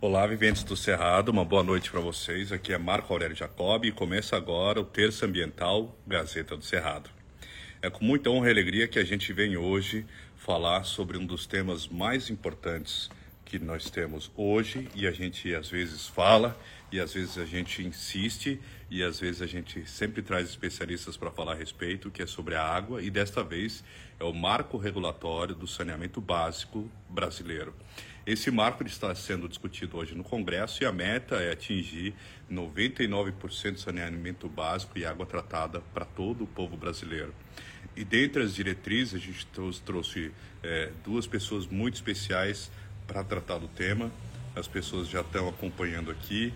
Olá, viventes do Cerrado, uma boa noite para vocês. Aqui é Marco Aurélio Jacob e começa agora o Terço Ambiental Gazeta do Cerrado. É com muita honra e alegria que a gente vem hoje falar sobre um dos temas mais importantes que nós temos hoje e a gente às vezes fala e às vezes a gente insiste e às vezes a gente sempre traz especialistas para falar a respeito, que é sobre a água e desta vez é o marco regulatório do saneamento básico brasileiro. Esse marco está sendo discutido hoje no Congresso e a meta é atingir 99% de saneamento básico e água tratada para todo o povo brasileiro. E dentre as diretrizes, a gente trouxe é, duas pessoas muito especiais para tratar do tema. As pessoas já estão acompanhando aqui.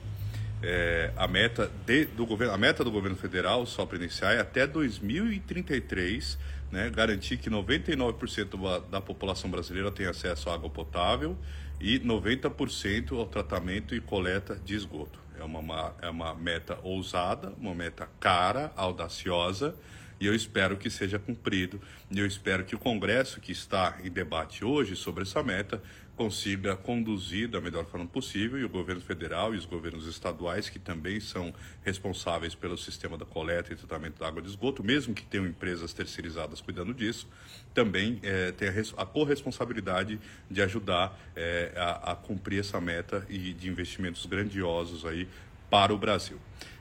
É, a, meta de, do governo, a meta do governo federal, só para iniciar, é até 2033 né, garantir que 99% da população brasileira tenha acesso à água potável e 90% ao tratamento e coleta de esgoto. É uma, é uma meta ousada, uma meta cara, audaciosa, e eu espero que seja cumprido. E eu espero que o Congresso, que está em debate hoje sobre essa meta, consiga conduzir da melhor forma possível e o governo federal e os governos estaduais, que também são responsáveis pelo sistema da coleta e tratamento da água de esgoto, mesmo que tenham empresas terceirizadas cuidando disso, também é, tem a, a corresponsabilidade de ajudar é, a, a cumprir essa meta e de investimentos grandiosos aí para o Brasil.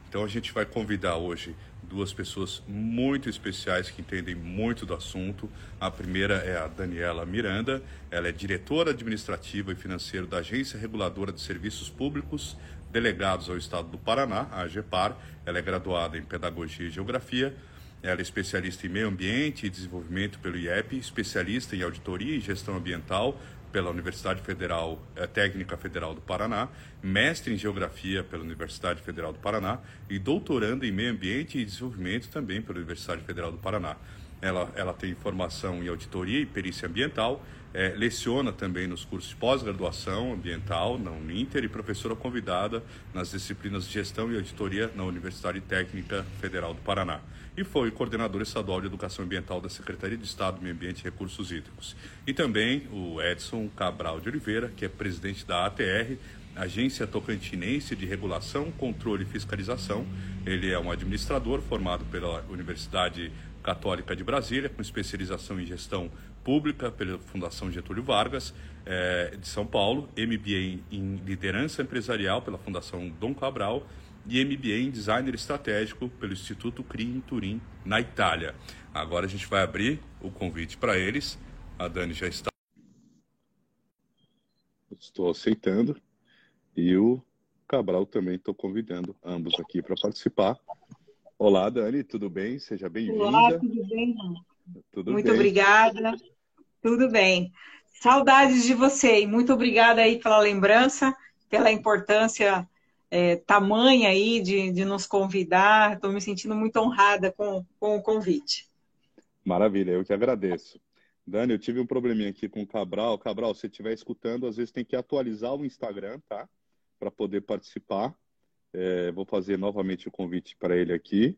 Então a gente vai convidar hoje duas pessoas muito especiais que entendem muito do assunto. A primeira é a Daniela Miranda, ela é diretora administrativa e financeira da Agência Reguladora de Serviços Públicos Delegados ao Estado do Paraná, a AGEPAR. Ela é graduada em Pedagogia e Geografia. Ela é especialista em meio ambiente e desenvolvimento pelo IEP, especialista em auditoria e gestão ambiental pela Universidade Federal eh, Técnica Federal do Paraná, mestre em Geografia pela Universidade Federal do Paraná e doutorando em Meio Ambiente e Desenvolvimento também pela Universidade Federal do Paraná. Ela, ela tem formação em auditoria e perícia ambiental, é, leciona também nos cursos de pós-graduação ambiental na Uninter e professora convidada nas disciplinas de gestão e auditoria na Universidade Técnica Federal do Paraná e foi coordenador estadual de Educação Ambiental da Secretaria de Estado do Meio Ambiente e Recursos Hídricos. E também o Edson Cabral de Oliveira, que é presidente da ATR, Agência Tocantinense de Regulação, Controle e Fiscalização. Ele é um administrador formado pela Universidade Católica de Brasília, com especialização em gestão pública pela Fundação Getúlio Vargas, é, de São Paulo, MBA em liderança empresarial pela Fundação Dom Cabral e MBA em Designer Estratégico pelo Instituto CRI em Turim, na Itália. Agora a gente vai abrir o convite para eles. A Dani já está. Estou aceitando. E o Cabral também estou convidando ambos aqui para participar. Olá, Dani, tudo bem? Seja bem-vinda. Olá, tudo bem? Tudo muito bem. obrigada. Tudo bem. Saudades de você e muito obrigada aí pela lembrança, pela importância é, tamanha aí de, de nos convidar. Estou me sentindo muito honrada com, com o convite. Maravilha, eu que agradeço. Dani, eu tive um probleminha aqui com o Cabral. Cabral, se estiver escutando, às vezes tem que atualizar o Instagram, tá? Para poder participar. É, vou fazer novamente o convite para ele aqui.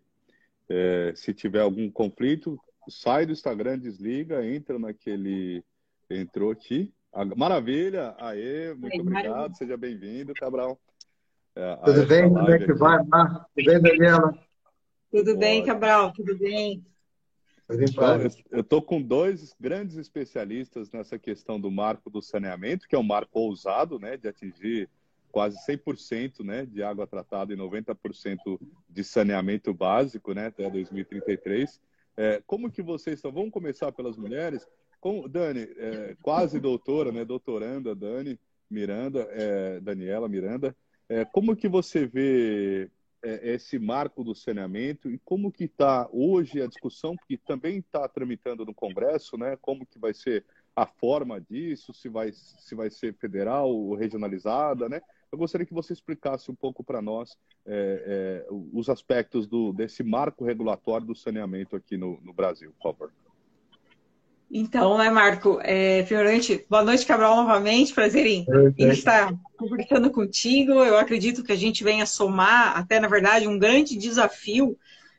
É, se tiver algum conflito, sai do Instagram, desliga, entra naquele. Entrou aqui. Maravilha! Aê, muito obrigado, maravilha. seja bem-vindo, Cabral. É, tudo bem? Como é que vai, Mar? Tudo bem, Daniela? Tudo bem, Cabral? Tudo bem? Eu estou com dois grandes especialistas nessa questão do marco do saneamento, que é um marco ousado, né, de atingir quase 100% né, de água tratada e 90% de saneamento básico né, até 2033. É, como que vocês estão? Vamos começar pelas mulheres. Com, Dani, é, quase doutora, né, doutoranda Dani Miranda, é, Daniela Miranda. É, como que você vê é, esse marco do saneamento e como que está hoje a discussão, que também está tramitando no Congresso, né? Como que vai ser a forma disso, se vai, se vai ser federal ou regionalizada, né? Eu gostaria que você explicasse um pouco para nós é, é, os aspectos do, desse marco regulatório do saneamento aqui no, no Brasil, por favor. Então, né, Marco? É, primeiramente, boa noite, Cabral, novamente. Prazer em, em, estar conversando contigo. Eu acredito que a gente venha somar, até na verdade, um grande desafio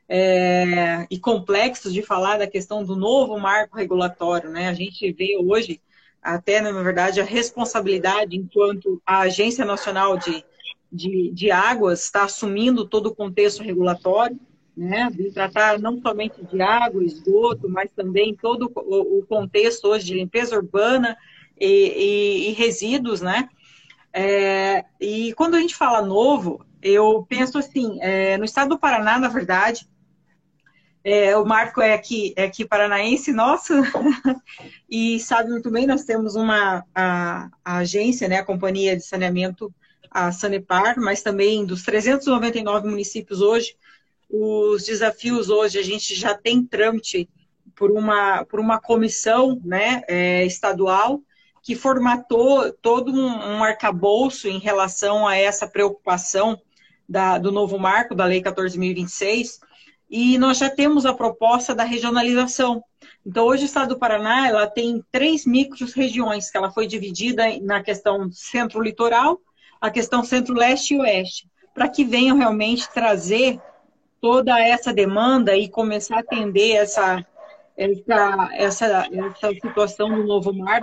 é, e complexo de falar da questão do novo marco regulatório. Né? A gente vê hoje até, na verdade, a responsabilidade enquanto a Agência Nacional de, de, de Águas está assumindo todo o contexto regulatório, né, de tratar não somente de água, esgoto, mas também todo o, contexto hoje de limpeza urbana e, e, e resíduos, né? É, e quando a gente fala novo, eu penso assim, é, no estado do Paraná, na verdade, é, o Marco é aqui, é aqui paranaense nosso, e sabe muito bem, nós temos uma a, a, agência, né, a Companhia de Saneamento, a Sanepar, mas também dos 399 municípios hoje, os desafios hoje, a gente já tem trâmite por uma, por uma comissão né, é, estadual que formatou todo um, um arcabouço em relação a essa preocupação da, do novo marco, da Lei 14.026, e nós já temos a proposta da regionalização. Então, hoje o Estado do Paraná ela tem três micro-regiões, que ela foi dividida na questão centro-litoral, a questão centro-leste e oeste, para que venham realmente trazer toda essa demanda e começar a atender essa, essa, essa, essa situação do novo mar,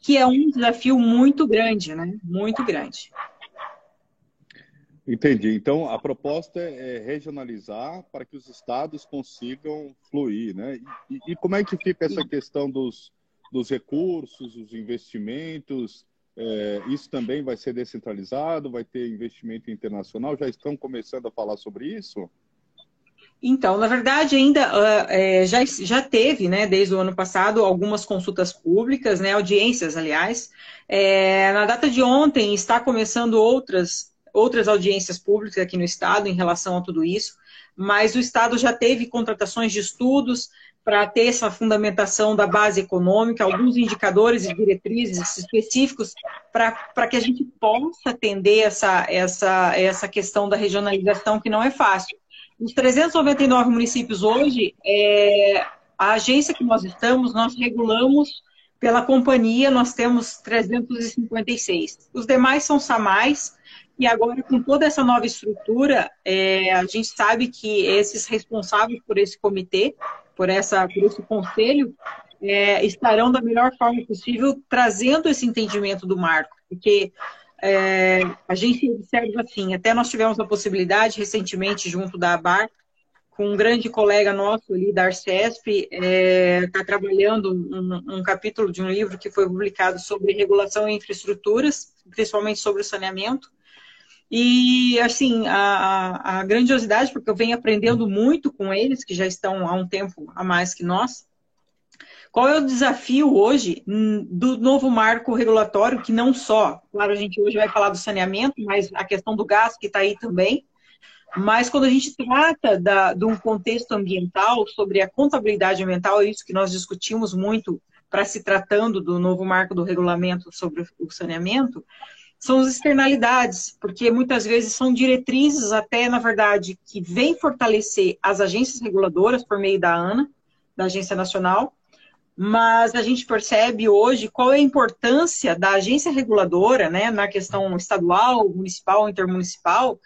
que, é um desafio muito grande, né? Muito grande. Entendi. Então, a proposta é regionalizar para que os estados consigam fluir, né? E, e como é que fica essa questão dos, dos recursos, os investimentos? É, isso também vai ser descentralizado? Vai ter investimento internacional? Já estão começando a falar sobre isso? Então, na verdade, ainda uh, é, já, já teve, né, desde o ano passado, algumas consultas públicas, né, audiências, aliás. É, na data de ontem, está começando outras, outras audiências públicas aqui no Estado em relação a tudo isso, mas o Estado já teve contratações de estudos para ter essa fundamentação da base econômica, alguns indicadores e diretrizes específicos para que a gente possa atender essa, essa, essa questão da regionalização, que não é fácil. Os 399 municípios hoje, é, a agência que nós estamos, nós regulamos pela companhia, nós temos 356. Os demais são SAMAIs, e agora, com toda essa nova estrutura, é, a gente sabe que esses responsáveis por esse comitê, por, essa, por esse conselho, é, estarão da melhor forma possível trazendo esse entendimento do marco, porque é, a gente observa assim, até nós tivemos a possibilidade recentemente, junto da ABAR, com um grande colega nosso ali da Arcesp, está é, tá trabalhando um, um, capítulo de um livro que foi publicado sobre regulação e infraestruturas, principalmente sobre o saneamento. E, assim, a, a grandiosidade, porque eu venho aprendendo muito com eles, que já estão há um tempo a mais que nós, qual é o desafio hoje hum, do novo marco regulatório, que não só, claro, a gente hoje vai falar do saneamento, mas a questão do gás que está aí também, mas quando a gente trata da, de um contexto ambiental, sobre a contabilidade ambiental, é isso que nós discutimos muito para se tratando do novo marco do regulamento sobre o saneamento, são as externalidades, porque muitas vezes são diretrizes até, na verdade, que vêm fortalecer as agências reguladoras por meio da ANA, da Agência Nacional, mas a gente percebe hoje qual é a importância da agência reguladora, né, na questão estadual, municipal, intermunicipal,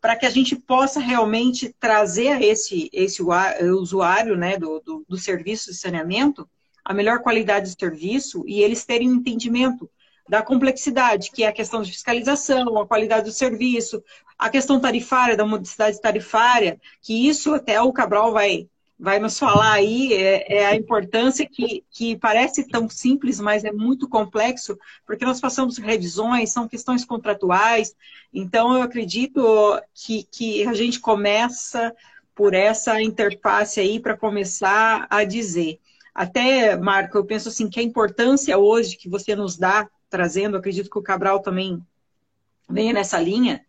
para que a gente possa realmente trazer a esse, esse usuário né, do, do, do serviço de saneamento a melhor qualidade de serviço e eles terem um entendimento da complexidade, que é a questão de fiscalização, a qualidade do serviço, a questão tarifária, da modicidade tarifária, que isso até o Cabral vai vai nos falar aí é, é, a importância que, que parece tão simples, mas é muito complexo, porque nós passamos revisões, são questões contratuais, então eu acredito que, que a gente começa por essa interface aí para começar a dizer. Até, Marco, eu penso assim que a importância hoje que você nos dá, trazendo, acredito que o Cabral também venha nessa linha,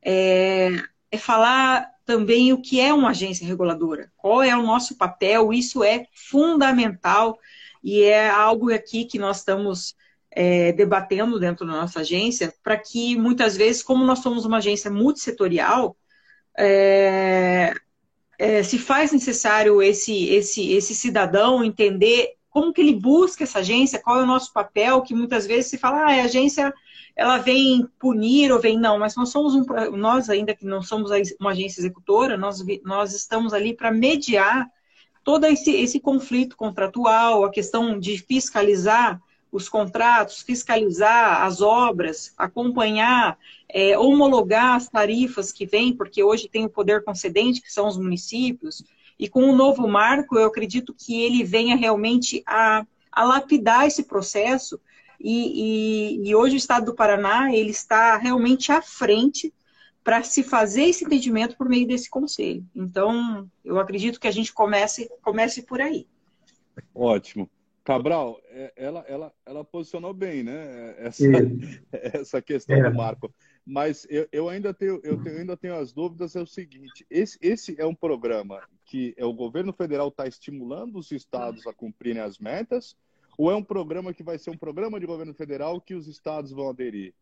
é, é falar também o que é uma agência reguladora, qual é o nosso papel, isso é fundamental e é algo aqui que nós estamos é, debatendo dentro da nossa agência, para que muitas vezes, como nós somos uma agência multissetorial, é, é, se faz necessário esse, esse, esse cidadão entender como que ele busca essa agência, qual é o nosso papel, que muitas vezes se fala, ah, a agência ela vem punir ou vem não, mas nós somos um, nós ainda que não somos uma agência executora, nós, nós estamos ali para mediar todo esse, esse conflito contratual, a questão de fiscalizar os contratos, fiscalizar as obras, acompanhar, é, homologar as tarifas que vêm, porque hoje tem o poder concedente, que são os municípios, e com o novo marco, eu acredito que ele venha realmente a, a lapidar esse processo, e, e, e hoje o Estado do Paraná, ele está realmente à frente para se fazer esse entendimento por meio desse conselho. Então, eu acredito que a gente comece, comece por aí. Ótimo. Cabral, é, ela, ela, ela posicionou bem, né? Essa, essa questão é. do marco. Mas eu, eu, ainda tenho, eu tenho, ainda tenho as dúvidas, é o seguinte, esse, esse é um programa que é o governo federal está estimulando os estados a cumprirem as metas, ou é um programa que vai ser um programa de governo federal que os estados vão aderir?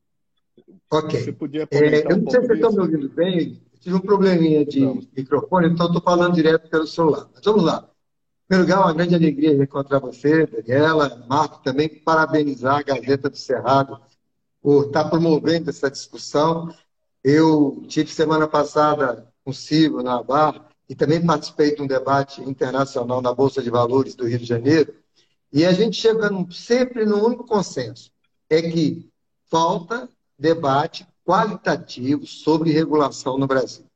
Ok. Você podia é, eu não sei se vocês estão me ouvindo bem, tive um probleminha de vamos. microfone, então estou falando direto pelo celular. Mas vamos lá. Em primeiro lugar, uma grande alegria encontrar você, Daniela, Marco, também parabenizar a Gazeta do Cerrado por estar promovendo essa discussão. Eu tive semana passada com o Ciro na Bar e também participei de um debate internacional na Bolsa de Valores do Rio de Janeiro, e a gente chega sempre no único consenso, é que falta debate qualitativo sobre regulação no Brasil.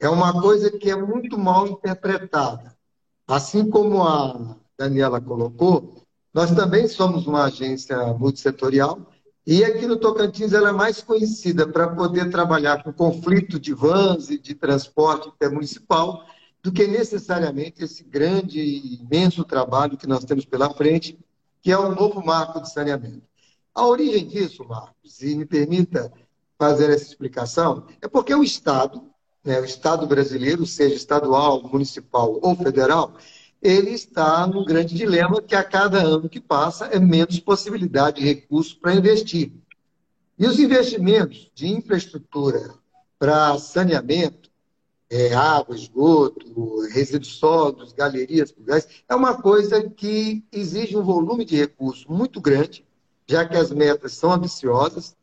É uma coisa que é muito mal interpretada. Assim como a Daniela colocou, nós também somos uma agência multissetorial e aqui no Tocantins ela é mais conhecida para poder trabalhar com conflito de vans e de transporte intermunicipal do que necessariamente esse grande e imenso trabalho que nós temos pela frente, que é o novo marco de saneamento. A origem disso, Marcos, e me permita fazer essa explicação, é porque o Estado, né, o Estado brasileiro, seja estadual, municipal ou federal, ele está num grande dilema que a cada ano que passa é menos possibilidade de recursos para investir. E os investimentos de infraestrutura para saneamento, é, água, esgoto, resíduos sólidos, galerias pluviais, é uma coisa que exige um volume de recursos muito grande já que as metas são ambiciosas.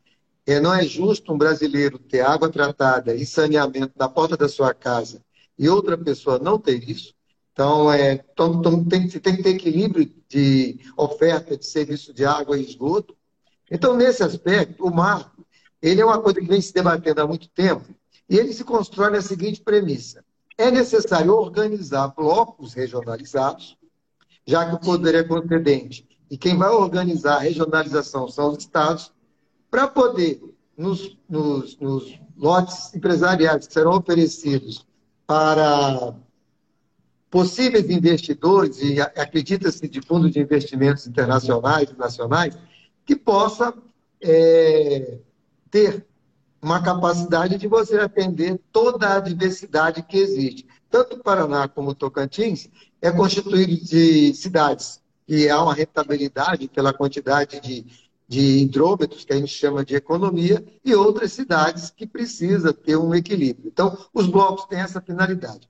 É, não é justo um brasileiro ter água tratada e saneamento na porta da sua casa e outra pessoa não ter isso. Então, é, então, então tem, tem que ter equilíbrio de oferta de serviço de água e esgoto. Então, nesse aspecto, o marco ele é uma coisa que vem se debatendo há muito tempo e ele se constrói na seguinte premissa. É necessário organizar blocos regionalizados, já que o poder é concedente e quem vai organizar a regionalização são os estados, para poder, nos, nos, nos lotes empresariais que serão oferecidos para possíveis investidores, e acredita-se de fundos de investimentos internacionais e nacionais, que possa é, ter uma capacidade de você atender toda a diversidade que existe. Tanto o Paraná como o Tocantins é constituído de cidades e há uma rentabilidade pela quantidade de, de hidrômetros, que a gente chama de economia, e outras cidades que precisa ter um equilíbrio. Então, os blocos têm essa finalidade.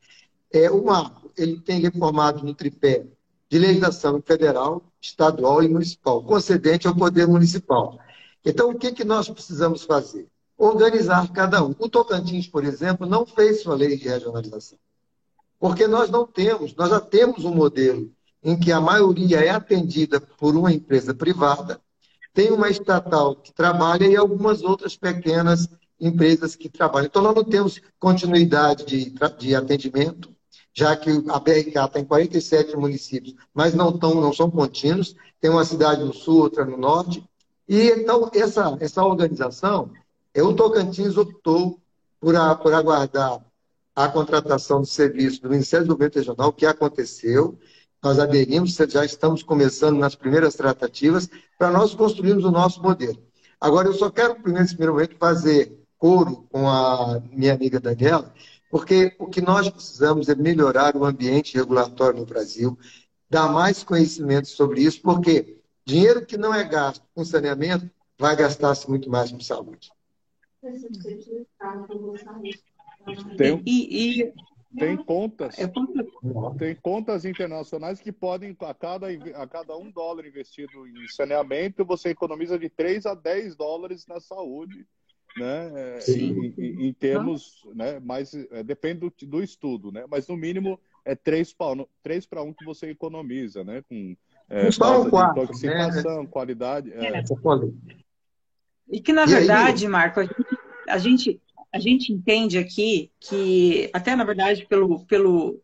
É, o marco ele tem reformado no tripé de legislação federal, estadual e municipal, concedente ao poder municipal. Então, o que, que nós precisamos fazer? Organizar cada um. O Tocantins, por exemplo, não fez sua lei de regionalização. Porque nós não temos, nós já temos um modelo em que a maioria é atendida por uma empresa privada, tem uma estatal que trabalha e algumas outras pequenas empresas que trabalham. Então, nós não temos continuidade de, de atendimento, já que a BRK está em 47 municípios, mas não, tão, não são contínuos, tem uma cidade no sul, outra no norte. E então, essa, essa organização, o Tocantins optou por, a, por aguardar a contratação do serviço do Ministério do Governo Regional, que aconteceu, nós aderimos, já estamos começando nas primeiras tratativas, para nós construirmos o nosso modelo. Agora, eu só quero, nesse primeiro momento, fazer coro com a minha amiga Daniela, porque o que nós precisamos é melhorar o ambiente regulatório no Brasil, dar mais conhecimento sobre isso, porque dinheiro que não é gasto com saneamento vai gastar-se muito mais com saúde. Tem, e, e tem contas, é tem contas internacionais que podem, a cada, a cada um dólar investido em saneamento, você economiza de 3 a 10 dólares na saúde, né? Em, em, em, termos, né? Mas é, depende do, do, estudo, né? Mas no mínimo é 3 para 1 que você economiza, né? Com É, um quarto, intoxicação, né? qualidade. É. E que, na e verdade, aí... Marco, a gente, a gente, a gente entende aqui que, até na verdade, pelo, pelo,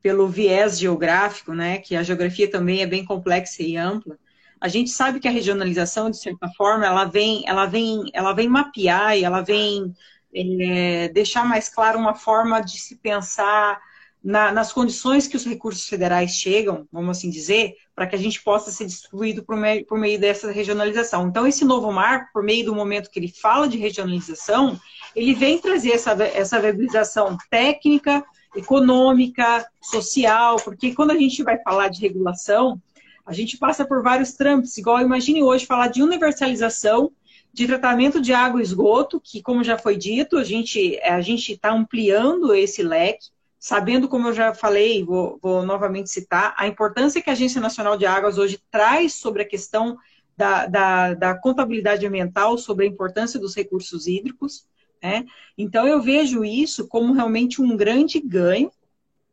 pelo viés geográfico, né, que a geografia também é bem complexa e ampla, a gente sabe que a regionalização, de certa forma, ela vem, ela vem, ela vem mapear e ela vem é, deixar mais claro uma forma de se pensar na, nas condições que os recursos federais chegam, vamos assim dizer, para que a gente possa ser distribuído por meio, por meio dessa regionalização. Então, esse novo marco, por meio do momento que ele fala de regionalização, ele vem trazer essa, essa viabilização técnica, econômica, social, porque quando a gente vai falar de regulação, a gente passa por vários trâmites, igual imagine hoje falar de universalização de tratamento de água e esgoto, que, como já foi dito, a gente a está ampliando esse leque, sabendo, como eu já falei, vou, vou, novamente citar, a importância que a Agência Nacional de Águas hoje traz sobre a questão da, da, da contabilidade ambiental, sobre a importância dos recursos hídricos. Né? Então, eu vejo isso como realmente um grande ganho,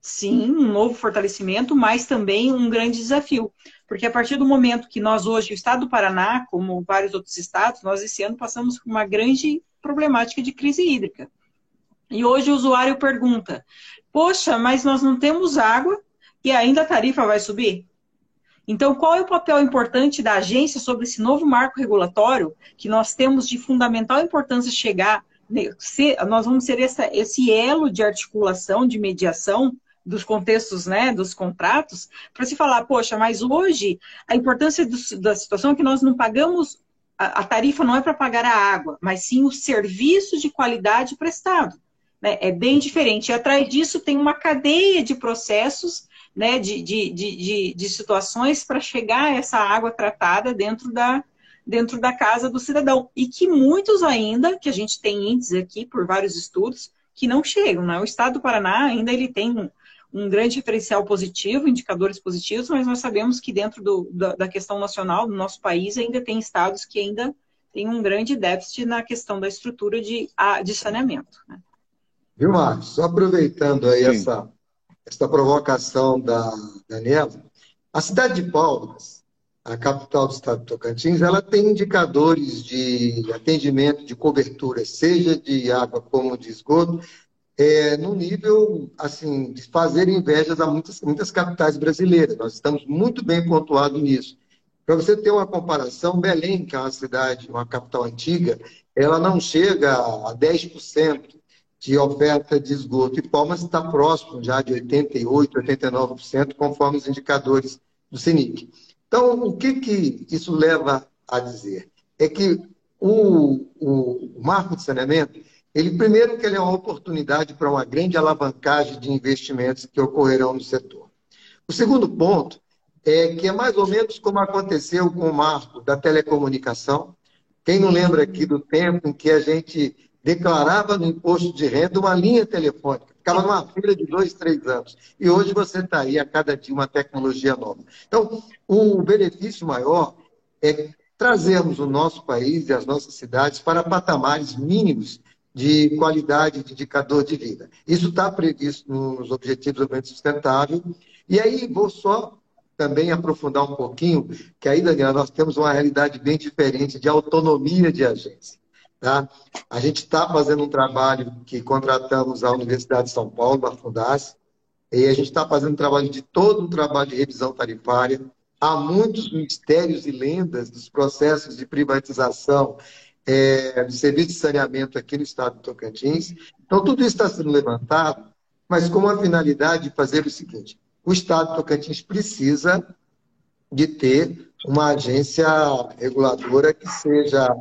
sim, um novo fortalecimento, mas também um grande desafio. Porque a partir do momento que nós hoje, o estado do Paraná, como vários outros estados, nós esse ano passamos por uma grande problemática de crise hídrica. E hoje o usuário pergunta: Poxa, mas nós não temos água e ainda a tarifa vai subir? Então, qual é o papel importante da agência sobre esse novo marco regulatório que nós temos de fundamental importância chegar? Né, nós vamos ser essa, esse elo de articulação, de mediação dos contextos, né, dos contratos, para se falar, poxa, mas hoje a importância do, da situação é que nós não pagamos, a, a tarifa não é para pagar a água, mas sim o serviço de qualidade prestado. Né? É bem diferente. E atrás disso tem uma cadeia de processos, né, de, de, de, de situações para chegar a essa água tratada dentro da, dentro da casa do cidadão. E que muitos ainda, que a gente tem índices aqui por vários estudos, que não chegam. Né? O estado do Paraná ainda ele tem um, um grande diferencial positivo, indicadores positivos, mas nós sabemos que dentro do, da, da, questão nacional do nosso país ainda tem estados que ainda têm um grande déficit na questão da estrutura de, de saneamento. Né? Viu, Marcos? Só aproveitando aí essa, essa provocação da Daniela, a cidade de Palmas, a capital do estado de Tocantins, ela tem indicadores de atendimento de cobertura, seja de água como de esgoto, é, no nível assim de fazer invejas a muitas, muitas capitais brasileiras. Nós estamos muito bem pontuados nisso. Para você ter uma comparação, Belém, que é uma cidade, uma capital antiga, ela não chega a 10% de oferta de esgoto. E Palmas está próximo já de 88%, 89%, conforme os indicadores do CENIC. Então, o que, que isso leva a dizer? É que o, o, o marco de saneamento, ele primeiro que ele é uma oportunidade para uma grande alavancagem de investimentos que ocorrerão no setor. O segundo ponto é que é mais ou menos como aconteceu com o marco da telecomunicação. Quem não lembra aqui do tempo em que a gente declarava no imposto de renda uma linha telefônica. Ficava numa fila de dois, três anos. E hoje você está aí a cada dia uma tecnologia nova. Então, o benefício maior é trazermos o nosso país e as nossas cidades para patamares mínimos de qualidade de indicador de vida. Isso está previsto nos Objetivos de Desenvolvimento Sustentável. E aí vou só também aprofundar um pouquinho, que aí, Daniela, nós temos uma realidade bem diferente de autonomia de agência. Tá? A gente está fazendo um trabalho que contratamos a Universidade de São Paulo, a Fundace, e a gente está fazendo um trabalho de todo um trabalho de revisão tarifária. Há muitos mistérios e lendas dos processos de privatização é, de serviço de saneamento aqui no estado de Tocantins. Então, tudo isso está sendo levantado, mas com a finalidade de fazer o seguinte: o estado de Tocantins precisa de ter uma agência reguladora que seja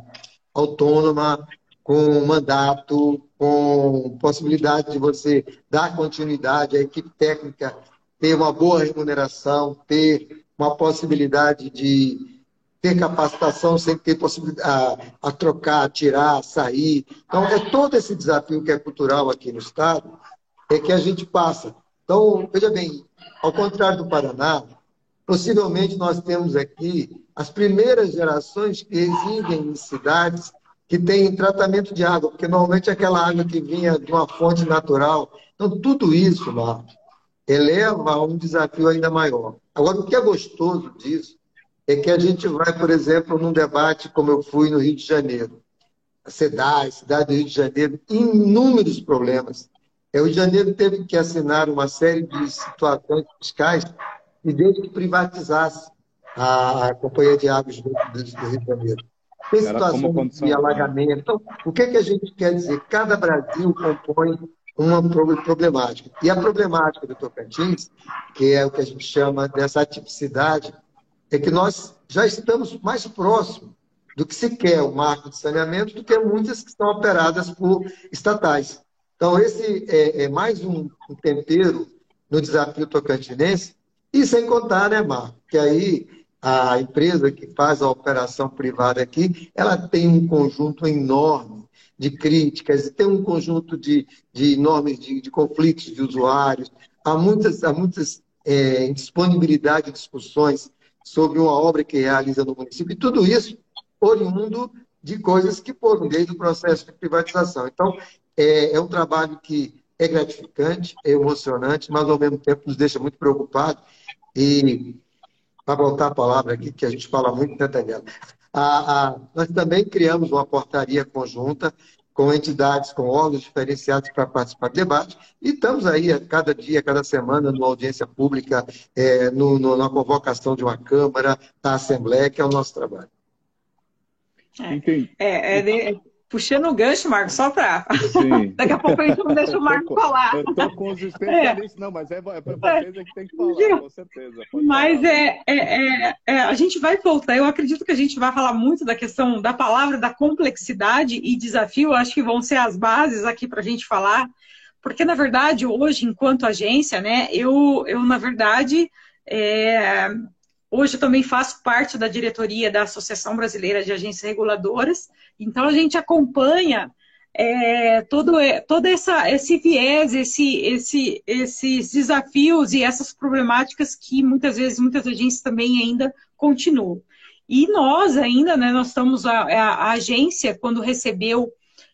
autônoma, com mandato, com possibilidade de você dar continuidade à equipe técnica, ter uma boa remuneração, ter uma possibilidade de ter capacitação sem ter possibilidade a, a trocar, a tirar, a sair. Então, é todo esse desafio que é cultural aqui no Estado, é que a gente passa. Então, veja bem, ao contrário do Paraná, possivelmente nós temos aqui as primeiras gerações que residem em cidades que têm tratamento de água, porque normalmente é aquela água que vinha de uma fonte natural. Então, tudo isso, Marcos, eleva a um desafio ainda maior. Agora, o que é gostoso disso é que a gente vai, por exemplo, num debate como eu fui no Rio de Janeiro. A CEDAI, cidade do Rio de Janeiro, inúmeros problemas. É, o Rio de Janeiro teve que assinar uma série de situações fiscais e desde que privatizasse a Companhia de Águas do, Rio de Janeiro. Tem situação de alagamento. Então, o que, é que a gente quer dizer? Cada Brasil compõe uma problemática. E a problemática do Tocantins, que é o que a gente chama dessa atipicidade, é que nós já estamos mais próximos do que se quer o marco de saneamento do que muitas que são operadas por estatais. Então, esse é, é mais um, um, tempero no desafio tocantinense, e sem contar, né, Marco, que aí a empresa que faz a operação privada aqui, ela tem um conjunto enorme de críticas, tem um conjunto de, de enormes de, de conflitos de usuários, há muitas, há muitas é, discussões sobre uma obra que realiza no município, e tudo isso oriundo de coisas que foram desde o processo de privatização. Então, é, é um trabalho que é gratificante, é emocionante, mas ao mesmo tempo nos deixa muito preocupados. E, para voltar a palavra aqui, que a gente fala muito, né, Daniela? A, a, nós também criamos uma portaria conjunta com entidades, com órgãos diferenciados para participar do debate, e estamos aí a cada dia, a cada semana, numa audiência pública, é, no, no, na convocação de uma Câmara, da Assembleia, que é o nosso trabalho. É, é, é de, puxando o gancho, Marco, só para. Daqui a pouco a gente não deixa o Marco falar. Eu estou especialistas, é. não, mas é, é para vocês é que tem que falar, com certeza. mas é, é, é, a gente vai voltar. Eu acredito que a gente vai falar muito da questão da palavra, da complexidade e desafio. Acho que vão ser as bases aqui para a gente falar. Porque, na verdade, hoje, enquanto agência, né, eu, eu na verdade, é, Hoje eu também faço parte da diretoria da Associação Brasileira de Agências Reguladoras, então a gente acompanha é, todo, é, todo essa, esse viés, esse, esse, esses desafios e essas problemáticas que muitas vezes muitas agências também ainda continuam. E nós ainda, né, nós estamos, a, a agência, quando recebeu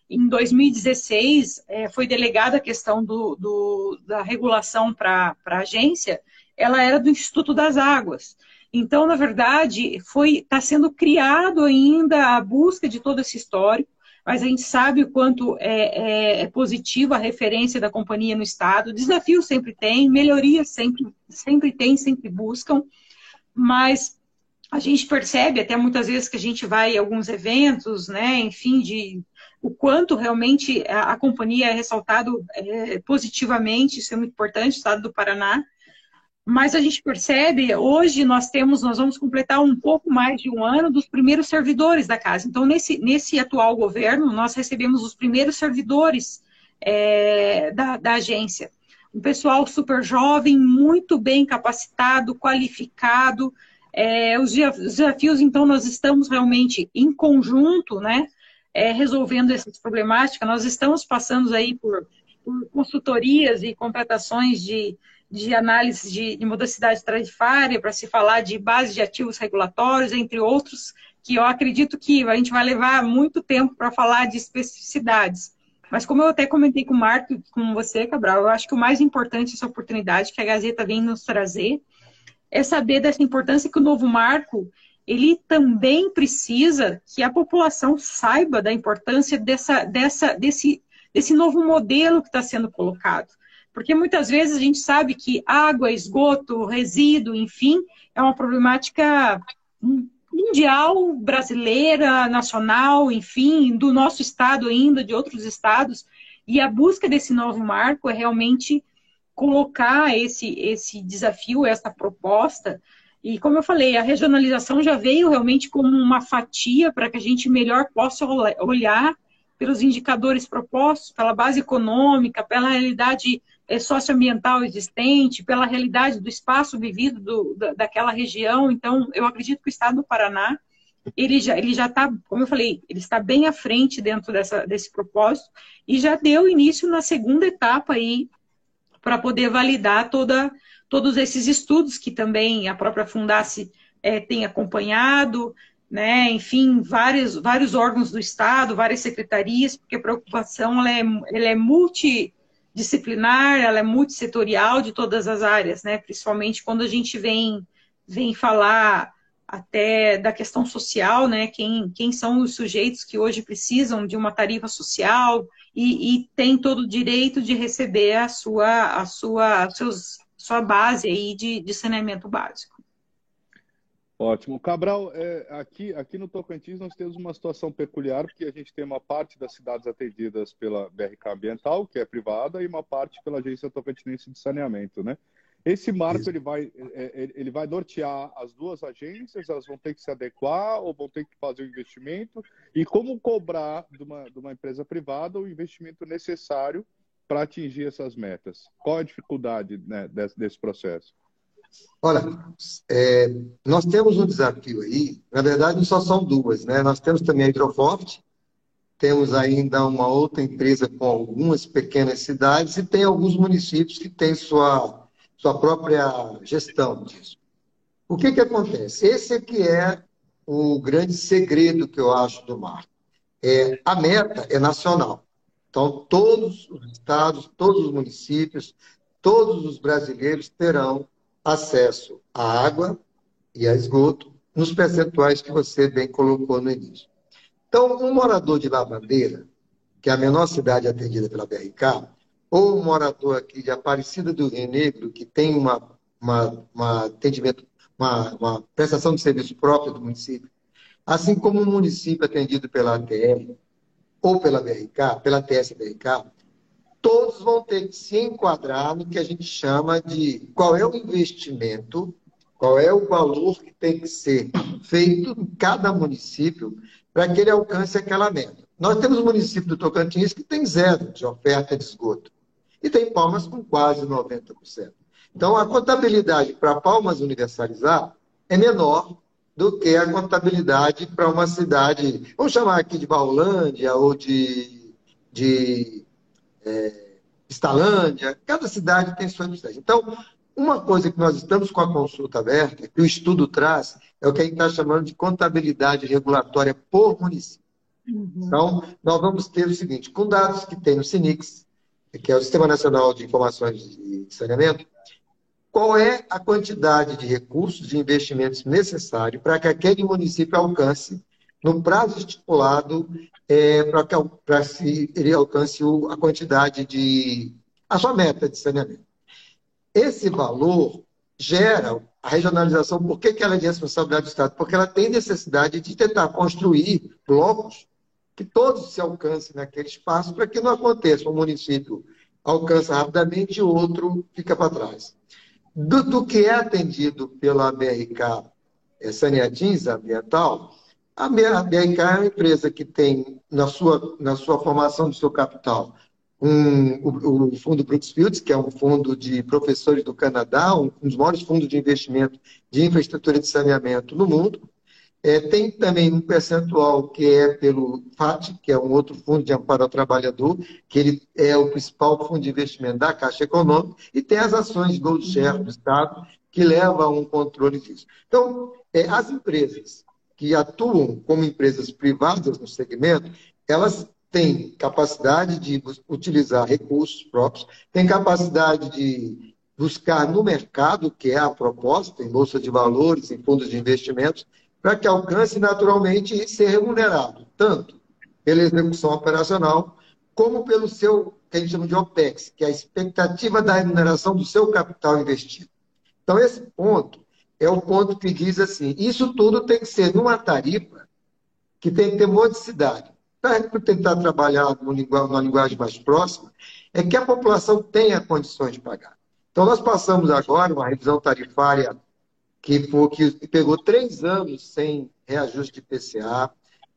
em 2016, é, foi delegada a questão do, do da regulação para a agência, ela era do Instituto das Águas. Então, na verdade, foi está sendo criado ainda a busca de todo esse histórico, mas a gente sabe o quanto é, é, é positiva a referência da companhia no Estado. Desafios sempre tem, melhorias sempre, sempre tem, sempre buscam, mas a gente percebe até muitas vezes que a gente vai em alguns eventos, né, enfim, de o quanto realmente a, a companhia é ressaltado é, positivamente, isso é muito importante, Estado do Paraná, mas a gente percebe, hoje nós temos, nós vamos completar um pouco mais de um ano dos primeiros servidores da casa. Então, nesse, nesse atual governo, nós recebemos os primeiros servidores é, da, da agência. Um pessoal super jovem, muito bem capacitado, qualificado. É, os desafios, então, nós estamos realmente em conjunto, né, é, resolvendo essas problemáticas. Nós estamos passando aí por, por consultorias e contratações de de análise de, de modicidade tarifária, para se falar de base de ativos regulatórios, entre outros, que eu acredito que a gente vai levar muito tempo para falar de especificidades. Mas como eu até comentei com o Marco com você, Cabral, eu acho que o mais importante essa oportunidade que a Gazeta vem nos trazer é saber dessa importância que o novo marco ele também precisa que a população saiba da importância dessa, dessa, desse, desse novo modelo que está sendo colocado. Porque muitas vezes a gente sabe que água, esgoto, resíduo, enfim, é uma problemática mundial, brasileira, nacional, enfim, do nosso estado ainda, de outros estados. E a busca desse novo marco é realmente colocar esse, esse desafio, essa proposta. E como eu falei, a regionalização já veio realmente como uma fatia para que a gente melhor possa olhar pelos indicadores propostos, pela base econômica, pela realidade socioambiental existente, pela realidade do espaço vivido do, da, daquela região. Então, eu acredito que o Estado do Paraná, ele já ele já está, como eu falei, ele está bem à frente dentro dessa, desse propósito e já deu início na segunda etapa aí para poder validar toda, todos esses estudos que também a própria Fundace é, tem acompanhado, né, enfim, vários, vários órgãos do Estado, várias secretarias, porque a preocupação ela é, ela é multi disciplinar, ela é multissetorial de todas as áreas, né? Principalmente quando a gente vem, vem falar até da questão social, né? Quem, quem são os sujeitos que hoje precisam de uma tarifa social e, e tem todo o direito de receber a sua, a sua, seus, sua base aí de, de saneamento básico. Ótimo. Cabral, é, aqui, aqui no Tocantins nós temos uma situação peculiar, porque a gente tem uma parte das cidades atendidas pela BRK Ambiental, que é privada, e uma parte pela Agência Tocantinense de Saneamento, né? Esse marco ele vai, é, é, ele vai nortear as duas agências, elas vão ter que se adequar ou vão ter que fazer o investimento e como cobrar de uma, de uma empresa privada o investimento necessário para atingir essas metas. Qual a dificuldade né, desse, desse, processo? Olha, é, nós temos um desafio aí, na verdade só são duas, né? Nós temos também a Hidroforte, temos ainda uma outra empresa com algumas pequenas cidades e tem alguns municípios que têm sua sua própria gestão disso. O que, que acontece? Esse aqui é o grande segredo que eu acho do mar. É, a meta é nacional. Então, todos os estados, todos os municípios, todos os brasileiros terão acesso à água e a esgoto nos percentuais que você bem colocou no início. Então, um morador de Lavandeira, que é a menor cidade atendida pela BRK, ou um morador aqui de Aparecida do Rio Negro, que tem uma, uma, uma atendimento, uma, uma prestação de serviço próprio do município, assim como um município atendido pela ATR ou pela BRK, pela TSBRK, todos vão ter que se enquadrar no que a gente chama de qual é o investimento, qual é o valor que tem que ser feito em cada município para que ele alcance aquela meta. Nós temos o município do Tocantins que tem zero de oferta de esgoto e tem Palmas com quase 90%. Então, a contabilidade para Palmas universalizar é menor do que a contabilidade para uma cidade, vamos chamar aqui de Baulândia ou de, de é, Estalândia, cada cidade tem sua necessidade. Então, uma coisa que nós estamos com a consulta aberta, que o estudo traz, é o que a gente está chamando de contabilidade regulatória por município. Uhum. Então, nós vamos ter o seguinte, com dados que tem no SINIX, que é o Sistema Nacional de Informações de Saneamento, qual é a quantidade de recursos de investimentos necessário para que aquele município alcance, no prazo estipulado, é, para que para se ele alcance o, a quantidade de. a sua meta de saneamento. Esse valor gera a regionalização. Por que, que ela é de responsabilidade do Estado? Porque ela tem necessidade de tentar construir blocos que todos se alcancem naquele espaço para que não aconteça um município alcança rapidamente e o outro fica para trás. Do, do, que é atendido pela BRK é, Saneatins Ambiental, a BRK é uma empresa que tem na sua, na sua formação do seu capital um, o, o Fundo Brooksfields, que é um fundo de professores do Canadá, um, um dos maiores fundos de investimento de infraestrutura de saneamento no mundo, é, tem também um percentual que é pelo FAT, que é um outro fundo de amparo ao trabalhador, que ele é o principal fundo de investimento da Caixa Econômica, e tem as ações Gold Share do Estado, que levam a um controle disso. Então, é, as empresas que atuam como empresas privadas no segmento, elas têm capacidade de utilizar recursos próprios, têm capacidade de buscar no mercado, que é a proposta, em bolsa de valores, em fundos de investimentos, para que alcance naturalmente ser remunerado, tanto pela execução operacional, como pelo seu, que a gente chama de OPEX, que é a expectativa da remuneração do seu capital investido. Então, esse ponto é o ponto que diz assim: isso tudo tem que ser numa tarifa que tem que ter modicidade. Para tentar trabalhar numa linguagem mais próxima, é que a população tenha condições de pagar. Então, nós passamos agora uma revisão tarifária que, foi, que pegou três anos sem reajuste de PCA,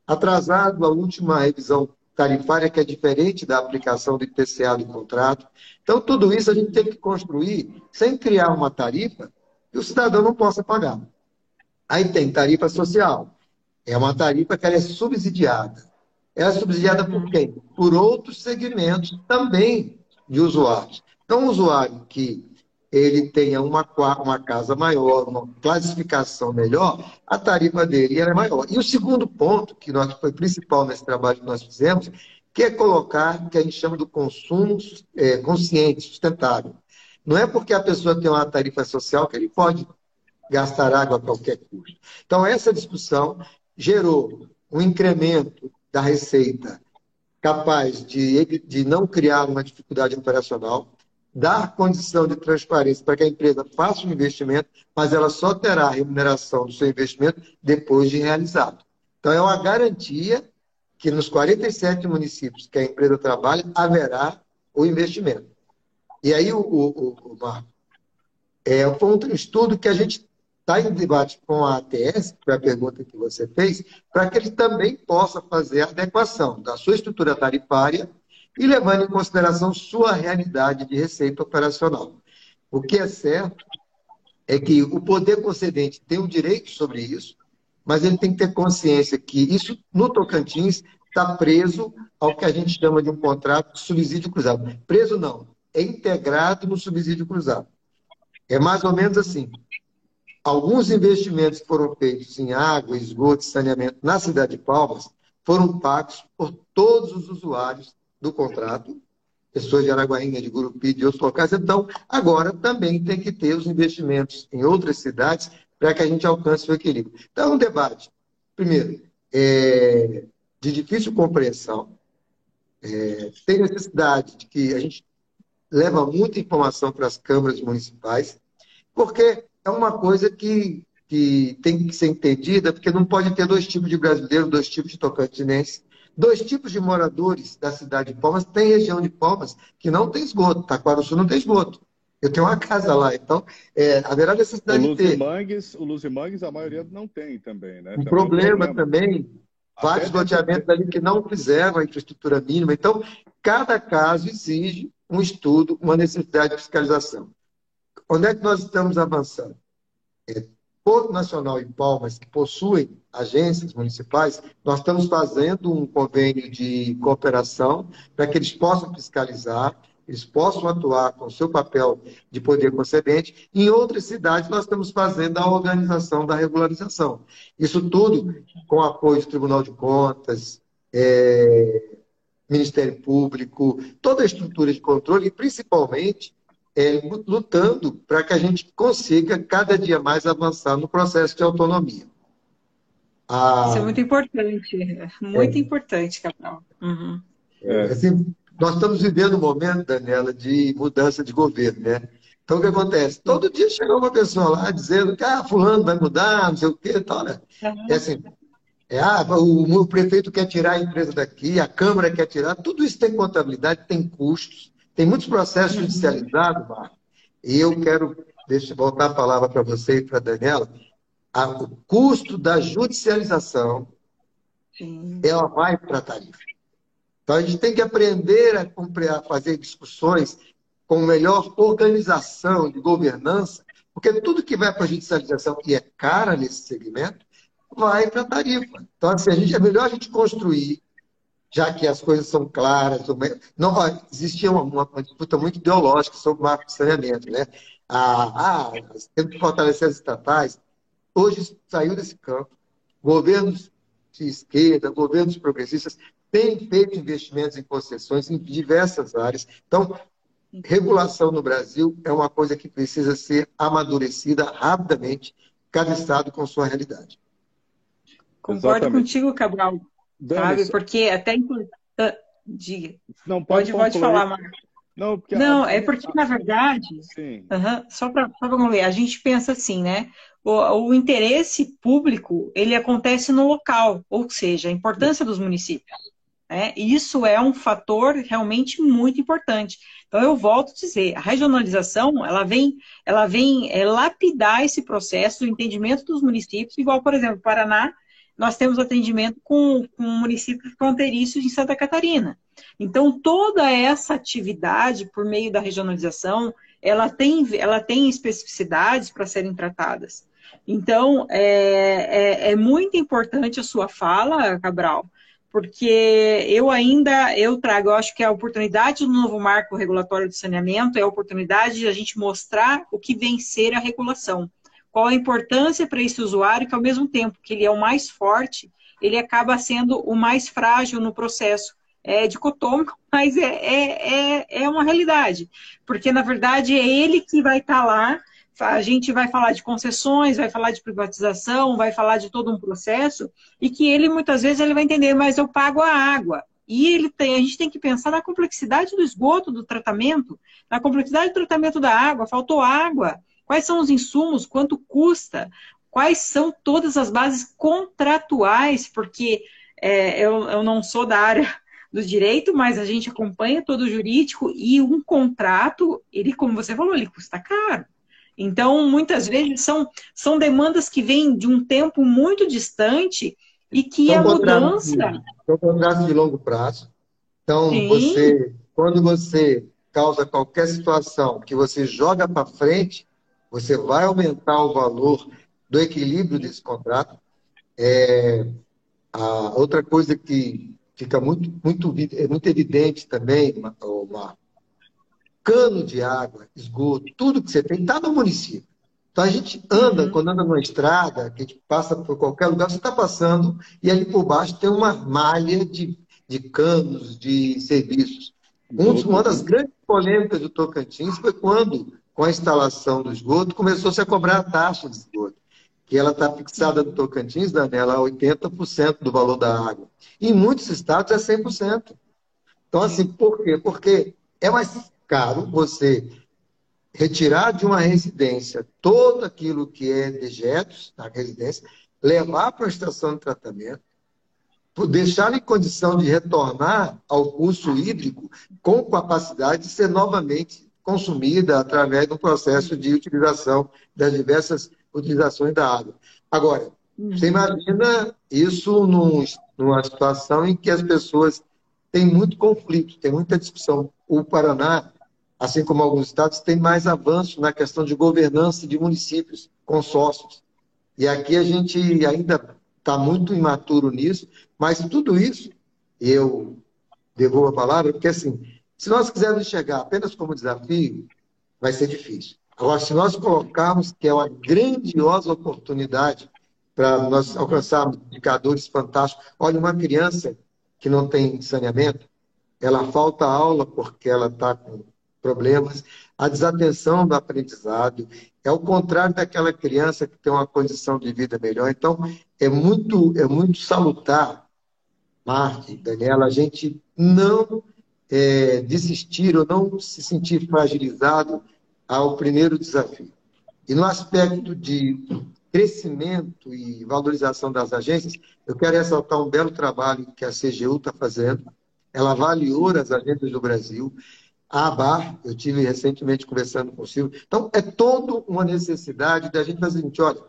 atrasado a última revisão tarifária, que é diferente da aplicação do IPCA do contrato. Então, tudo isso a gente tem que construir sem criar uma tarifa que o cidadão não possa pagar. Aí tem tarifa social. É uma tarifa que é subsidiada. Ela é subsidiada por quem? Por outros segmentos também de usuários. Então, o usuário que ele tenha uma, uma casa maior, uma classificação melhor, a tarifa dele é maior. E o segundo ponto, que nós, foi principal nesse trabalho que nós fizemos, que é colocar o que a gente chama do consumo é, consciente, sustentável. Não é porque a pessoa tem uma tarifa social que ele pode gastar água a qualquer custo. Então, essa discussão gerou um incremento da receita capaz de, de não criar uma dificuldade operacional, dar condição de transparência para que a empresa faça um investimento, mas ela só terá a remuneração do seu investimento depois de realizado. Então, é uma garantia que nos 47 municípios que a empresa trabalha, haverá o investimento. E aí, o, o, o Marco, é, foi um estudo que a gente está em debate com a ATS, foi a pergunta que você fez, para que ele também possa fazer a adequação da sua estrutura tarifária e levando em consideração sua realidade de receita operacional. O que é certo é que o poder concedente tem um direito sobre isso, mas ele tem que ter consciência que isso, no Tocantins, está preso ao que a gente chama de um contrato de subsídio cruzado. Preso não, é integrado no subsídio cruzado. É mais ou menos assim. Alguns investimentos que foram feitos em água, esgoto e saneamento na cidade de Palmas foram pagos por todos os usuários do contrato, pessoas de Araguaína, de Gurupi, de outros locais. Então, agora também tem que ter os investimentos em outras cidades para que a gente alcance o equilíbrio. Então, é um debate, primeiro, é, de difícil compreensão, é, tem necessidade de que a gente leva muita informação para as câmaras municipais, porque é uma coisa que, que tem que ser entendida, porque não pode ter dois tipos de brasileiros, dois tipos de tocantinense, dois tipos de moradores da cidade de Palmas. Tem região de Palmas que não tem esgoto, Taquaruçu não tem esgoto. Eu tenho uma casa lá, então é, haverá necessidade o de ter. Mangues, o Luzimangues, a maioria não tem também, né? Também um problema também, vários loteamentos ali que não fizeram a infraestrutura mínima. Então, cada caso exige um estudo, uma necessidade de fiscalização. Onde é que nós estamos avançando? É, Porto Nacional e Palmas, que possuem agências municipais, nós estamos fazendo um convênio de cooperação para que eles possam fiscalizar, eles possam atuar com o seu papel de poder concedente. Em outras cidades, nós estamos fazendo a organização da regularização. Isso tudo com apoio do Tribunal de Contas, é, Ministério Público, toda a estrutura de controle e, principalmente, é, lutando para que a gente consiga cada dia mais avançar no processo de autonomia. Ah, Isso é muito importante, muito é, importante, Capral. Uhum. É, assim, nós estamos vivendo um momento, Daniela, de mudança de governo, né? Então, o que acontece? Todo dia chega uma pessoa lá dizendo que ah, fulano vai mudar, não sei o quê e tal, né? Uhum. É assim, é, ah, o, o, prefeito quer tirar a empresa daqui, a Câmara quer tirar, tudo isso tem contabilidade, tem custos. Tem muitos processos judicializados, Marco, e eu quero deixa, voltar a palavra para você e para a Daniela. O custo da judicialização Sim. ela vai para a tarifa. Então a gente tem que aprender a, a fazer discussões com melhor organização de governança, porque tudo que vai para a judicialização e é cara nesse segmento, vai para a tarifa. Então, assim, a gente, é melhor a gente construir já que as coisas são claras. Não, existia uma, uma, disputa muito ideológica sobre o marco de saneamento. Né? Ah, ah, temos que fortalecer as estatais. Hoje saiu desse campo. Governos de esquerda, governos progressistas têm feito investimentos em concessões em diversas áreas. Então, regulação no Brasil é uma coisa que precisa ser amadurecida rapidamente, cada estado com sua realidade. Concordo Exatamente. contigo, Cabral. Sabe? Porque até ah, diga. Não, pode, pode, pode falar, Marcos. Não, porque Não a... é porque, na verdade, uhum, só para concluir, a gente pensa assim, né? O, o, interesse público, ele acontece no local, ou seja, a importância dos municípios. Né? Isso é um fator realmente muito importante. Então, eu volto a dizer, a regionalização, ela vem, ela vem é, lapidar esse processo do entendimento dos municípios, igual, por exemplo, o Paraná nós temos atendimento com, com municípios fronteiriços em Santa Catarina. Então, toda essa atividade, por meio da regionalização, ela tem, ela tem especificidades para serem tratadas. Então, é, é, é, muito importante a sua fala, Cabral, porque eu ainda, eu trago, eu acho que a oportunidade do novo marco regulatório de saneamento é a oportunidade de a gente mostrar o que vem ser a regulação qual a importância para esse usuário, que ao mesmo tempo que ele é o mais forte, ele acaba sendo o mais frágil no processo. É dicotômico, mas é, é, é, é uma realidade. Porque, na verdade, é ele que vai estar tá lá a gente vai falar de concessões, vai falar de privatização, vai falar de todo um processo, e que ele muitas vezes ele vai entender, mas eu pago a água. E ele tem, a gente tem que pensar na complexidade do esgoto, do tratamento, na complexidade do tratamento da água, faltou água, quais são os insumos, quanto custa, quais são todas as bases contratuais, porque é, eu, eu não sou da área do direito, mas a gente acompanha todo o jurídico e um contrato, ele, como você falou, ele custa caro. Então, muitas vezes são, são demandas que vêm de um tempo muito distante e que são a mudança. São contratos de longo prazo. Então, Sim. você, quando você causa qualquer situação que você joga para frente, você vai aumentar o valor do equilíbrio desse contrato. É, a outra coisa que fica muito, muito, é muito evidente também, Marco, cano de água, esgoto, tudo que você tem está no município. Então a gente anda, uhum. quando anda numa estrada, que a gente passa por qualquer lugar, você está passando e ali por baixo tem uma malha de, de canos, de serviços. Um, uma das grandes polêmicas do Tocantins foi quando, com a instalação do esgoto, começou-se a cobrar a taxa de esgoto, que ela está fixada no Tocantins, Daniela, a 80% do valor da água. Em muitos estados é 100%. Então, assim, por quê? Porque é mais caro você retirar de uma residência todo aquilo que é dejetos da residência, levar para a estação de tratamento, deixar em condição de retornar ao curso hídrico com capacidade de ser novamente consumida através do processo de utilização das diversas utilizações da água. Agora, você imagina isso num, numa situação em que as pessoas têm muito conflito, tem muita discussão. O Paraná assim como alguns estados, tem mais avanço na questão de governança de municípios, consórcios. E aqui a gente ainda está muito imaturo nisso, mas tudo isso, eu devolvo a palavra, porque assim, se nós quisermos enxergar apenas como desafio, vai ser difícil. Agora, se nós colocarmos que é uma grandiosa oportunidade para nós alcançarmos indicadores fantásticos. Olha, uma criança que não tem saneamento, ela falta aula porque ela está com problemas, a desatenção do aprendizado, é o contrário daquela criança que tem uma condição de vida melhor. Então, é muito, é muito salutar, Marte, Daniela, a gente não é, desistir ou não se sentir fragilizado ao primeiro desafio. E no aspecto de crescimento e valorização das agências, eu quero ressaltar um belo trabalho que a CGU está fazendo. Ela avaliou as agências do Brasil a ABAR, eu tive recentemente conversando com o Silvio. Então, é toda uma necessidade da gente fazer o seguinte, olha,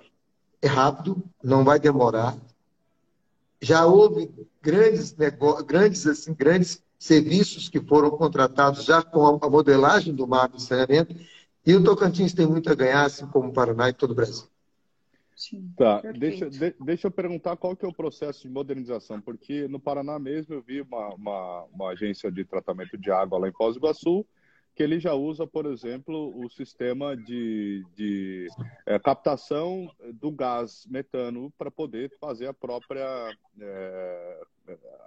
é rápido, não vai demorar. Já houve grandes, grandes, assim, grandes serviços que foram contratados já com a modelagem do marco de saneamento, e o Tocantins tem muito a ganhar, assim como o Paraná e todo o Brasil. Sim, tá, deixa, de, deixa eu perguntar qual que é o processo de modernização, porque no Paraná mesmo eu vi uma, uma, uma agência de tratamento de água lá em Foz do Iguaçu, que ele já usa, por exemplo, o sistema de, de é, captação do gás metano para poder fazer a própria é,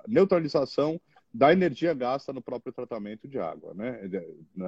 neutralização da energia gasta no próprio tratamento de água, né,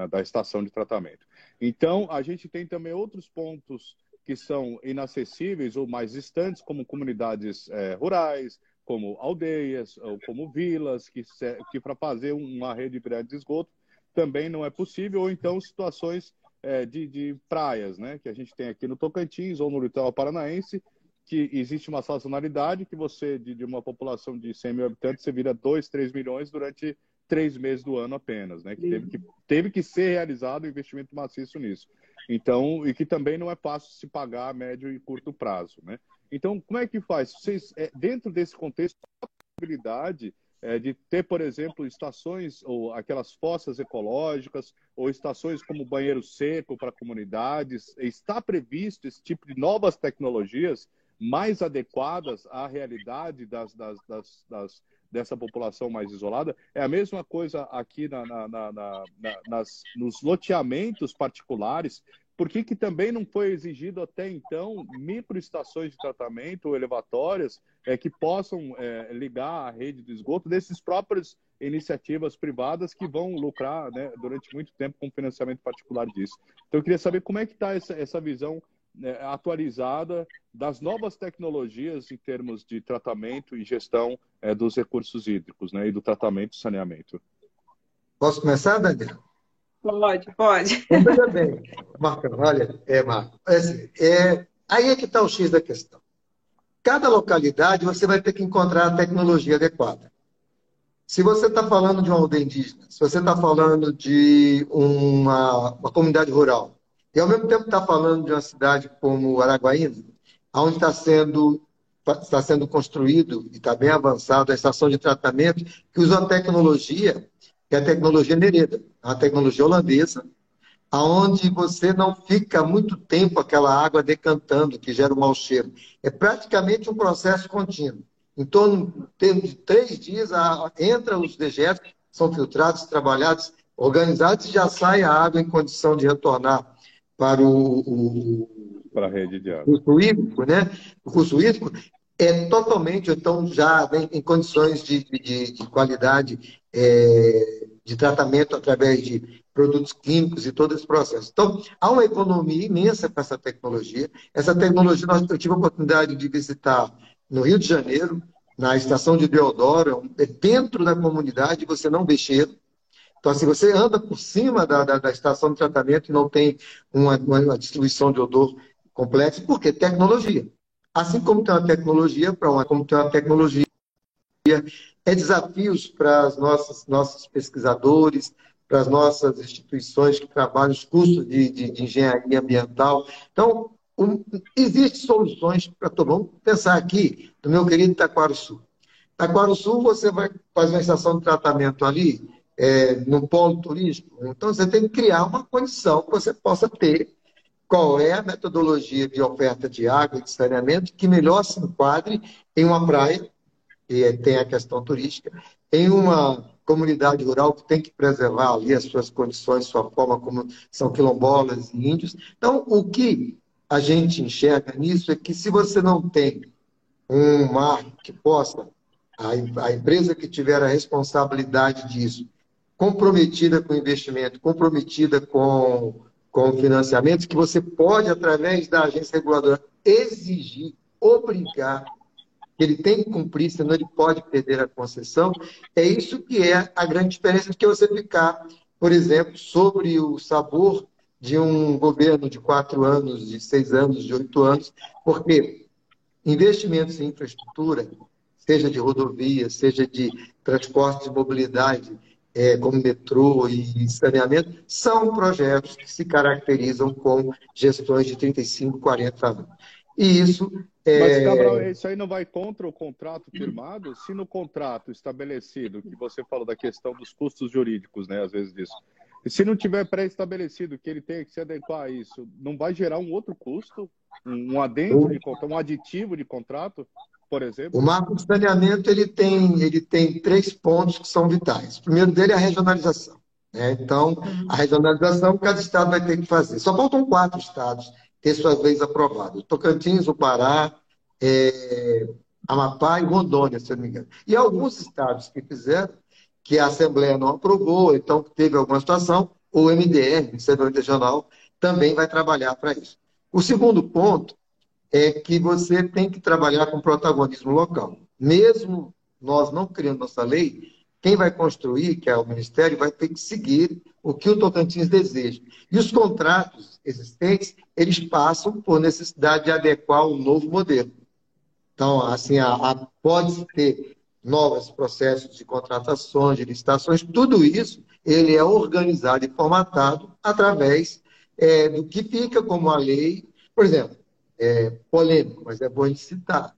da estação de tratamento. Então, a gente tem também outros pontos que são inacessíveis ou mais distantes, como comunidades é, rurais, como aldeias, ou como vilas, que, que para fazer uma rede de esgoto também não é possível, ou então situações é, de, de, praias, né, que a gente tem aqui no Tocantins ou no litoral paranaense, que existe uma sazonalidade que você, de, de, uma população de 100 mil habitantes, você vira 2, 3 milhões durante três meses do ano apenas, né? Que teve, que teve que ser realizado um investimento maciço nisso. Então, e que também não é fácil se pagar a médio e curto prazo, né? Então, como é que faz? Vocês, é, dentro desse contexto, a possibilidade é, de ter, por exemplo, estações ou aquelas fossas ecológicas ou estações como banheiro seco para comunidades, está previsto esse tipo de novas tecnologias mais adequadas à realidade das, das, das, das dessa população mais isolada. É a mesma coisa aqui na, na, na, nas, nos loteamentos particulares por que, que também não foi exigido até então microestações de tratamento ou elevatórias é, que possam é, ligar a rede de esgoto desses próprios iniciativas privadas que vão lucrar né, durante muito tempo com financiamento particular disso. Então, eu queria saber como é que está essa, essa visão atualizada das novas tecnologias em termos de tratamento e gestão é, dos recursos hídricos né, e do tratamento e saneamento. Posso começar, Daniel? Pode, pode. Então, veja bem, Marco, olha, é, Marco, é, assim, é, aí é que está o X da questão. Cada localidade você vai ter que encontrar a tecnologia adequada. Se você está falando de uma aldeia indígena, se você está falando de uma, uma, comunidade rural, e ao mesmo tempo está falando de uma cidade como Araguaína, onde está sendo, está sendo construído e está bem avançado a estação de tratamento que usa a tecnologia, que é a tecnologia Nereda, a tecnologia holandesa, aonde você não fica muito tempo aquela água decantando, que gera um mau cheiro. É praticamente um processo contínuo. Em torno de três dias, a, entra os dejetos, são filtrados, trabalhados, organizados e já sai a água em condição de retornar para o, o para a rede de água. O curso hídrico, né? O curso hídrico é totalmente, então, já em, em condições de, de, de qualidade é, de tratamento através de produtos químicos e todo esse processo. Então, há uma economia imensa com essa tecnologia. Essa tecnologia, nós, eu tive a oportunidade de visitar no Rio de Janeiro, na estação de Deodoro, é, é dentro da comunidade, você não vê cheiro. Então, assim, você anda por cima da, da, da estação de tratamento e não tem uma, uma distribuição de odor complexa, porque tecnologia. Assim como tem uma tecnologia para uma, como tem uma tecnologia é desafios para os nossos, pesquisadores, para as nossas instituições que trabalham os cursos de, de, de engenharia ambiental. Então, um, existem soluções para todo mundo. Pensar aqui no meu querido Sul. Taquaro Sul, você vai fazer uma estação de tratamento ali, é, no polo turístico. Então, você tem que criar uma condição que você possa ter qual é a metodologia de oferta de água e de saneamento que melhor se enquadre em uma praia, e tem a questão turística, em uma comunidade rural que tem que preservar ali as suas condições, sua forma como são quilombolas e índios. Então, o que a gente enxerga nisso é que se você não tem um mar que possa, a, a empresa que tiver a responsabilidade disso, comprometida com investimento, comprometida com, com o financiamento, que você pode, através da agência reguladora, exigir, obrigar que ele tem que cumprir, senão ele pode perder a concessão. É isso que é a grande diferença de que você ficar, por exemplo, sobre o sabor de um governo de quatro anos, de seis anos, de oito anos, porque investimentos em infraestrutura, seja de rodovia, seja de transporte de mobilidade, é, como metrô e saneamento, são projetos que se caracterizam com gestões de 35, 40 anos. E isso é... Mas, Cabral, isso aí não vai contra o contrato firmado? Se no contrato estabelecido, que você falou da questão dos custos jurídicos, né, às vezes disso, se não tiver pré-estabelecido que ele tem que se adequar a isso, não vai gerar um outro custo? Um adendo de contrato, um aditivo de contrato, por exemplo? O marco de saneamento ele tem, ele tem três pontos que são vitais. O primeiro dele é a regionalização. Né? Então, a regionalização cada estado vai ter que fazer. Só faltam quatro estados ter suas leis aprovadas. Tocantins, o Pará, é, Amapá e Rondônia, se não me engano. E alguns estados que fizeram que a Assembleia não aprovou, então teve alguma situação, o MDR, Ministério Regional, também vai trabalhar para isso. O segundo ponto é que você tem que trabalhar com protagonismo local. Mesmo nós não criando nossa lei, quem vai construir, que é o Ministério, vai ter que seguir o que o Tocantins deseja. E os contratos existentes, eles passam por necessidade de adequar um novo modelo. Então, assim, a, a, pode ter novos processos de contratações, de licitações, tudo isso ele é organizado e formatado através é, do que fica como a lei, por exemplo, é polêmico, mas é bom de citar.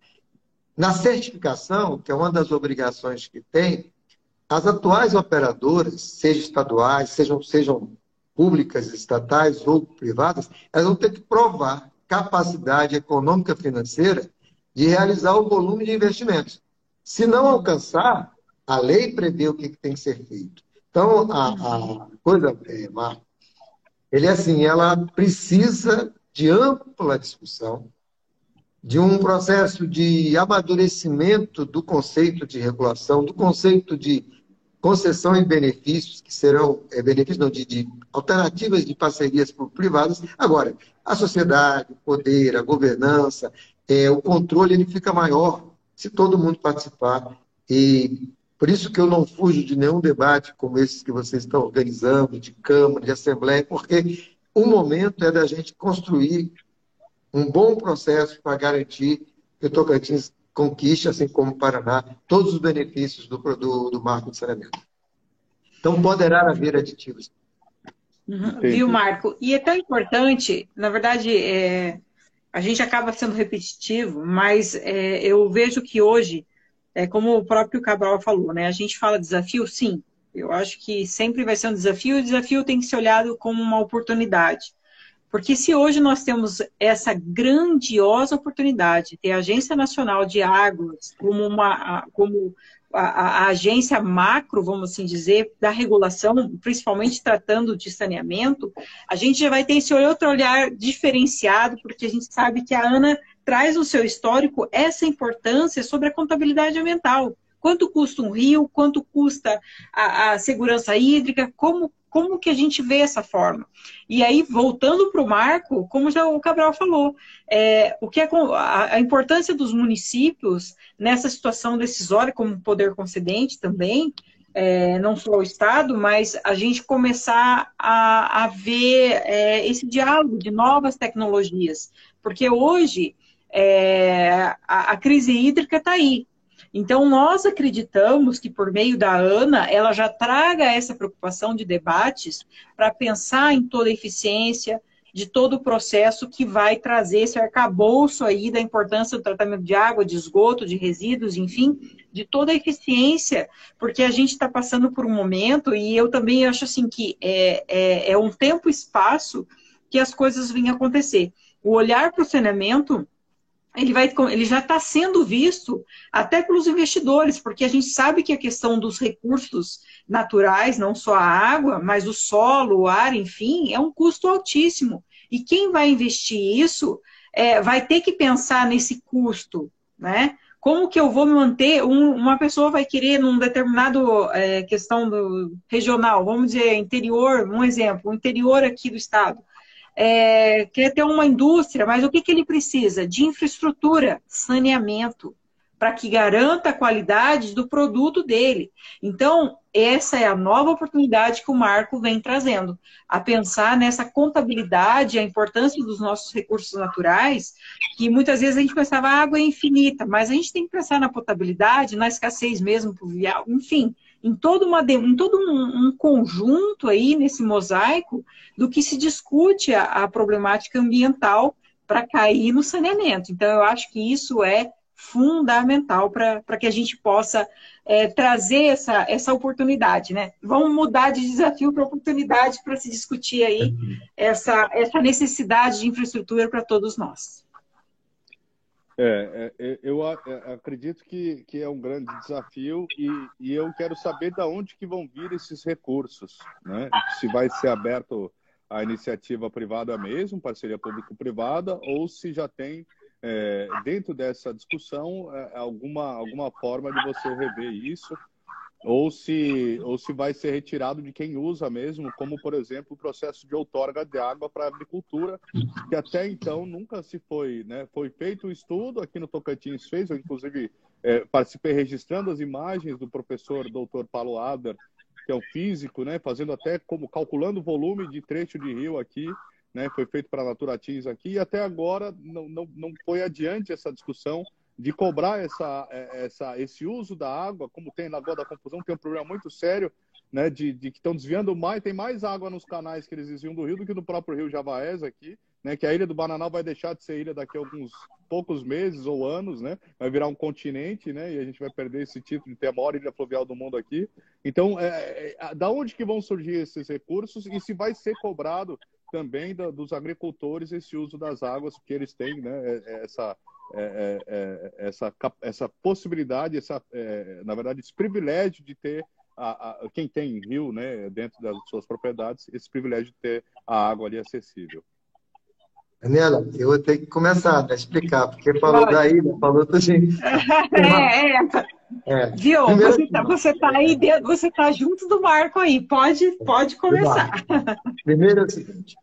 Na certificação, que é uma das obrigações que tem, as atuais operadoras, sejam estaduais, sejam, sejam públicas, estatais ou privadas, elas vão ter que provar capacidade econômica financeira de realizar o volume de investimentos. Se não alcançar, a lei prevê o que tem que ser feito. Então, a, a coisa, é, Marco, ele é assim, ela precisa de ampla discussão, de um processo de amadurecimento do conceito de regulação, do conceito de concessão e benefícios, que serão é, benefícios não, de, de alternativas de parcerias privadas. Agora, a sociedade, o poder, a governança, é, o controle ele fica maior se todo mundo participar. E por isso que eu não fujo de nenhum debate como esses que vocês estão organizando, de Câmara, de Assembleia, porque o momento é da gente construir um bom processo para garantir que o Tocantins conquiste, assim como o Paraná, todos os benefícios do, do, do marco de saneamento. Então, poderá haver aditivos. Uhum. Viu, Marco? E é tão importante, na verdade, é, a gente acaba sendo repetitivo, mas é, eu vejo que hoje, é, como o próprio Cabral falou, né, a gente fala desafio, sim, eu acho que sempre vai ser um desafio, e o desafio tem que ser olhado como uma oportunidade. Porque se hoje nós temos essa grandiosa oportunidade de ter a Agência Nacional de Águas como, uma, como a, a, agência macro, vamos assim dizer, da regulação, principalmente tratando de saneamento, a gente já vai ter esse outro olhar diferenciado, porque a gente sabe que a ANA traz no seu histórico essa importância sobre a contabilidade ambiental. Quanto custa um rio, quanto custa a, a segurança hídrica, como como que a gente vê essa forma? E aí, voltando para o marco, como já o Cabral falou, é, o que é a, a, importância dos municípios nessa situação decisória, como poder concedente também, é, não só o Estado, mas a gente começar a, a ver é, esse diálogo de novas tecnologias. Porque hoje é, a, a crise hídrica está aí. Então, nós acreditamos que, por meio da ANA, ela já traga essa preocupação de debates para pensar em toda a eficiência de todo o processo que vai trazer esse arcabouço aí da importância do tratamento de água, de esgoto, de resíduos, enfim, de toda a eficiência, porque a gente está passando por um momento, e eu também acho assim que é, é, é um tempo e espaço que as coisas vêm acontecer. O olhar para o saneamento ele, vai, ele já está sendo visto até pelos investidores, porque a gente sabe que a questão dos recursos naturais, não só a água, mas o solo, o ar, enfim, é um custo altíssimo. E quem vai investir isso é, vai ter que pensar nesse custo, né? Como que eu vou manter? Um, uma pessoa vai querer num determinado é, questão do regional, vamos dizer interior, um exemplo, o interior aqui do estado é, quer ter uma indústria, mas o que, que ele precisa? De infraestrutura, saneamento, para que garanta a qualidade do produto dele. Então, essa é a nova oportunidade que o Marco vem trazendo, a pensar nessa contabilidade, a importância dos nossos recursos naturais, que muitas vezes a gente pensava a água é infinita, mas a gente tem que pensar na potabilidade, na escassez mesmo pluvial, enfim, em todo, uma, em todo um, um, conjunto aí nesse mosaico do que se discute a, a problemática ambiental para cair no saneamento. Então, eu acho que isso é fundamental para que a gente possa é, trazer essa, essa oportunidade, né? Vamos mudar de desafio para oportunidade para se discutir aí essa, essa necessidade de infraestrutura para todos nós. É, é, é eu é, acredito que, que é um grande desafio e, e eu quero saber de onde que vão vir esses recursos, né? Se vai ser aberto a iniciativa privada mesmo, parceria público-privada, ou se já tem é, dentro dessa discussão alguma alguma forma de você rever isso ou se, ou se vai ser retirado de quem usa mesmo, como, por exemplo, o processo de outorga de água para a agricultura, que até então nunca se foi, né? Foi feito um estudo, aqui no Tocantins fez, eu inclusive é, participei registrando as imagens do professor doutor Paulo Ader, que é um físico, né? Fazendo até como, calculando o volume de trecho de rio aqui, né? Foi feito para a Naturatins aqui, e até agora não, não, não foi adiante essa discussão, de cobrar essa, é, essa, esse uso da água, como tem na Lagoa da Confusão, tem um problema muito sério, né, de, de que estão desviando mais, tem mais água nos canais que eles desviam do rio do que no próprio rio Javaés aqui, né, que a ilha do Bananal vai deixar de ser ilha daqui a alguns poucos meses ou anos, né, vai virar um continente, né, e a gente vai perder esse título de ter a maior ilha fluvial do mundo aqui. Então, é, é, da onde que vão surgir esses recursos e se vai ser cobrado também da, dos agricultores esse uso das águas que eles têm, né, é, é, essa é, é, essa, essa possibilidade, essa, na verdade, esse privilégio de ter a, a, quem tem rio, né, dentro das suas propriedades, esse privilégio de ter a água ali acessível. Daniela, eu vou ter que começar a explicar, porque falou da ilha, falou do gente. É, é. é. Viu? Primeiro, você está você tá aí, você está junto do Marco aí. Pode, pode começar. Primeiro é o seguinte: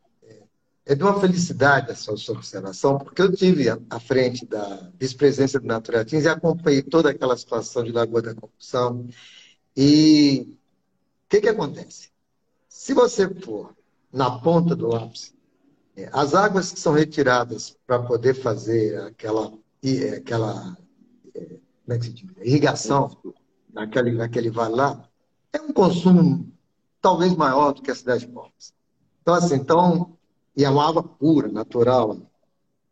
é de uma felicidade essa sua observação, porque eu tive à frente da vice-presidência do Naturatins e acompanhei toda aquela situação de Lagoa da Corrupção. E o que, que acontece? Se você for na ponta do lápis, é, as águas que são retiradas para poder fazer aquela, é, aquela é, como é que se diz? irrigação naquele, naquele vale lá, é um consumo talvez maior do que a cidade de Palmas. Então, assim, então, e é uma água pura, natural.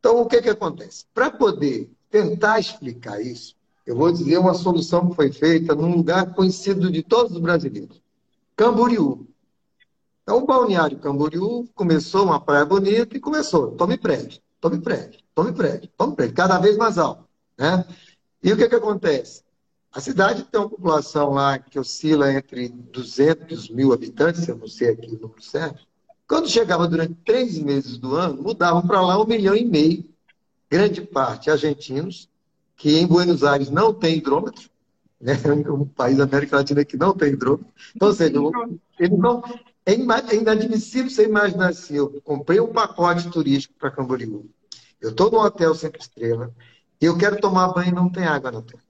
Então, o que, que acontece? Para poder tentar explicar isso, eu vou dizer uma solução que foi feita num lugar conhecido de todos os brasileiros. Camboriú. Então, o balneário Camboriú começou uma praia bonita e começou, tome prédio, tome prédio, tome prédio, tome prédio, cada vez mais alto. Né? E o que, que acontece? A cidade tem uma população lá que oscila entre 200 mil habitantes, eu não sei aqui o número certo. Quando chegava durante três meses do ano, mudavam para lá um milhão e meio, grande parte argentinos, que em Buenos Aires não tem hidrômetro, né? um país da América Latina que não tem hidrômetro. Então, ou seja, não, é, é inadmissível você imaginar assim, eu comprei um pacote turístico para Camboriú, eu estou num hotel cinco estrelas, e eu quero tomar banho e não tem água no hotel.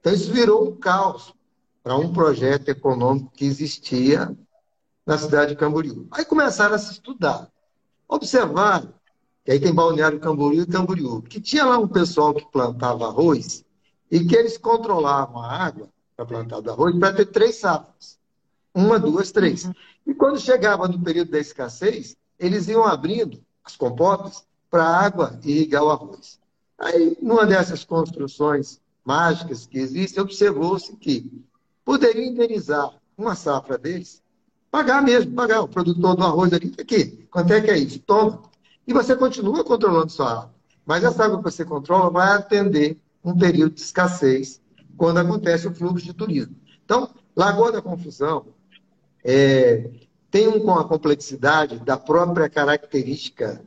Então isso virou um caos para um projeto econômico que existia na cidade de Camboriú. Aí começaram a se estudar. Observaram, que aí tem Balneário Camboriú e Camboriú, que tinha lá um pessoal que plantava arroz e que eles controlavam a água para plantar do arroz para ter três safras. Uma, duas, três. E quando chegava no período da escassez, eles iam abrindo as comportas para a água irrigar o arroz. Aí, numa dessas construções mágicas que existem, observou-se que poderia indenizar uma safra deles, pagar mesmo, pagar o produtor do arroz ali, aqui, quanto é que é isso? Toma. E você continua controlando sua água. Mas essa água que você controla vai atender um período de escassez quando acontece o fluxo de turismo. Então, Lagoa da Confusão, é, tem um, a complexidade da própria característica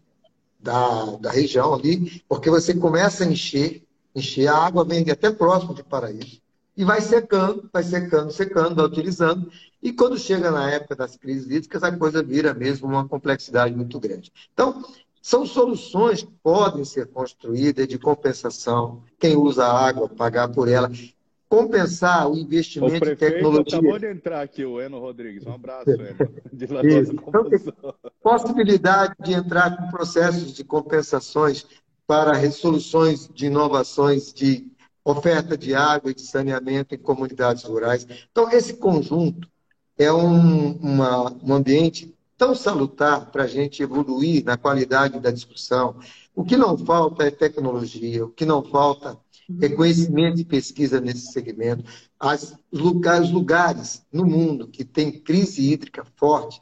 da, da região ali, porque você começa a encher, encher, a água vem até próximo de Paraíso, e vai secando, vai secando, secando, vai utilizando, e quando chega na época das crises hídricas, a coisa vira mesmo uma complexidade muito grande. Então, são soluções que podem ser construídas de compensação, quem usa a água, pagar por ela, compensar o investimento o em tecnologia. Acabou de entrar aqui o Eno Rodrigues. Um abraço, Eno. De então, possibilidade de entrar com processos de compensações para resoluções de inovações de oferta de água e de saneamento em comunidades rurais. Então, esse conjunto é um, uma, um ambiente tão salutar para a gente evoluir na qualidade da discussão. O que não falta é tecnologia, o que não falta reconhecimento e pesquisa nesse segmento. As, os lugares no mundo que tem crise hídrica forte,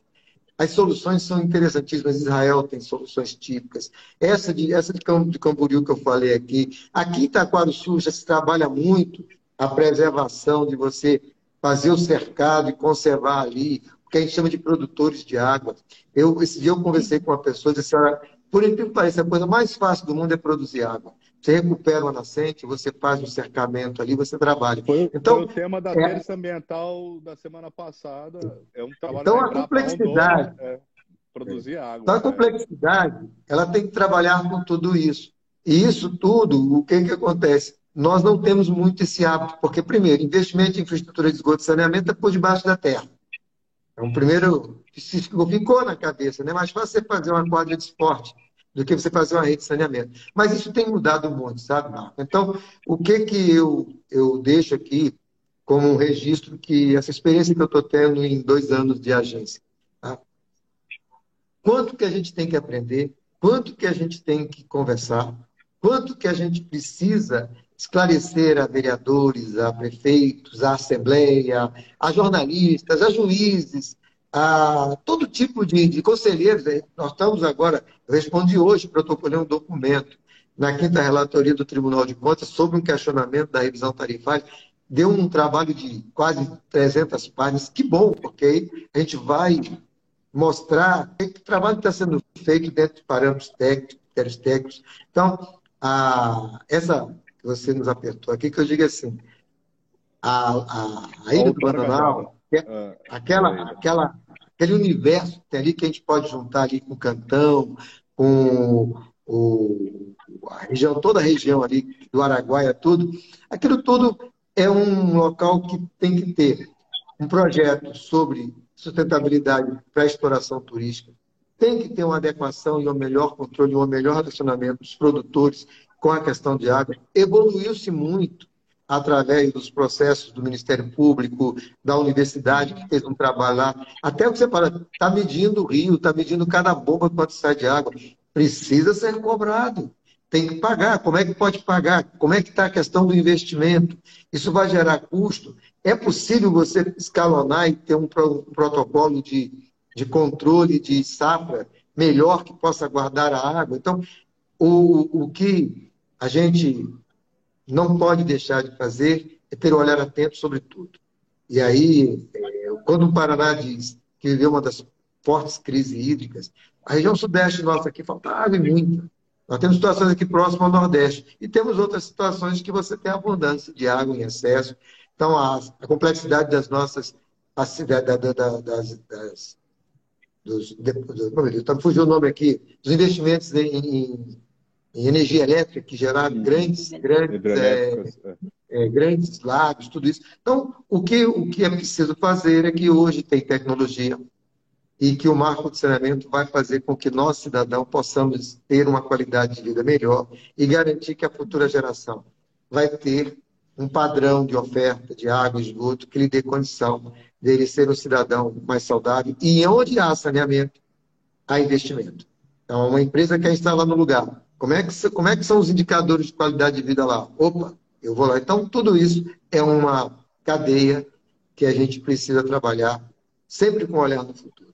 as soluções são interessantíssimas. Israel tem soluções típicas. Essa de, essa de, Camboriú que eu falei aqui. Aqui em Itaquaruçu já se trabalha muito a preservação de você fazer o cercado e conservar ali, o que a gente chama de produtores de água. Eu, esse dia eu conversei com uma pessoa e disse, por incrível que pareça, a coisa mais fácil do mundo é produzir água. Você recupera uma nascente, você faz um cercamento ali, você trabalha. Foi, então, foi o tema da é, terça ambiental da semana passada. É um trabalho então, a complexidade. é, produzir água. Então, a complexidade, ela tem que trabalhar com tudo isso. E isso tudo, o que, que acontece? Nós não temos muito esse hábito, porque, primeiro, investimento em infraestrutura de esgoto e saneamento é por debaixo da terra. É um primeiro. Ficou na cabeça, né? Mais fácil você fazer uma quadra de esporte do que você fazer uma rede de saneamento. Mas isso tem mudado muito, sabe, Marco? Então, o que que eu, eu deixo aqui como um registro que essa experiência que eu estou tendo em dois anos de agência. Tá? Quanto que a gente tem que aprender, quanto que a gente tem que conversar, quanto que a gente precisa esclarecer a vereadores, a prefeitos, a assembleia, a jornalistas, a juízes, a todo tipo de, de conselheiros. Nós estamos agora, eu respondi hoje, protocolei um documento na quinta relatoria do Tribunal de Contas sobre um questionamento da revisão tarifária. deu um trabalho de quase 300 páginas. Que bom, porque aí a gente vai mostrar que o trabalho está sendo feito dentro de parâmetros técnicos, técnicos. Então, a, essa que você nos apertou aqui, que eu digo assim, a, a, a Ilha do Bananal, é ah, aquela, aquela, aquele universo que tem ali que a gente pode juntar ali com o Cantão, com o, a região, toda a região ali do Araguaia, tudo, aquilo tudo é um local que tem que ter um projeto sobre sustentabilidade para exploração turística, tem que ter uma adequação e um melhor controle, um melhor relacionamento dos produtores com a questão de água. Evoluiu-se muito através dos processos do Ministério Público, da universidade, que fez um trabalho lá. Até você fala, está medindo o rio, está medindo cada bomba quanto sai de água. Precisa ser cobrado. Tem que pagar. Como é que pode pagar? Como é que está a questão do investimento? Isso vai gerar custo. É possível você escalonar e ter um, protocolo de, de controle de safra melhor que possa guardar a água? Então, o, o que a gente não pode deixar de fazer é ter um olhar atento sobre tudo. E aí, é, quando o Paraná diz que viveu uma das fortes crises hídricas, a região sudeste nossa aqui falta água e. Nós temos situações aqui próximas ao Nordeste e temos outras situações que você tem abundância de água em excesso. Então, a, a complexidade das nossas das, das, das dos, do, tá, fugiu o nome aqui, dos investimentos em, em, em energia elétrica que geraram grandes, grandes, é, é, é, grandes lagos, tudo isso. Então, o que, o que é preciso fazer é que hoje tem tecnologia, e que o marco de saneamento vai fazer com que nós, cidadãos, possamos ter uma qualidade de vida melhor e garantir que a futura geração vai ter um padrão de oferta de água e esgoto que lhe dê condição dele ser um cidadão mais saudável. E onde há saneamento, há investimento. Então, uma empresa quer instalar no lugar. Como é, que, como é que são os indicadores de qualidade de vida lá? Opa, eu vou lá. Então, tudo isso é uma cadeia que a gente precisa trabalhar sempre com um olhar no futuro.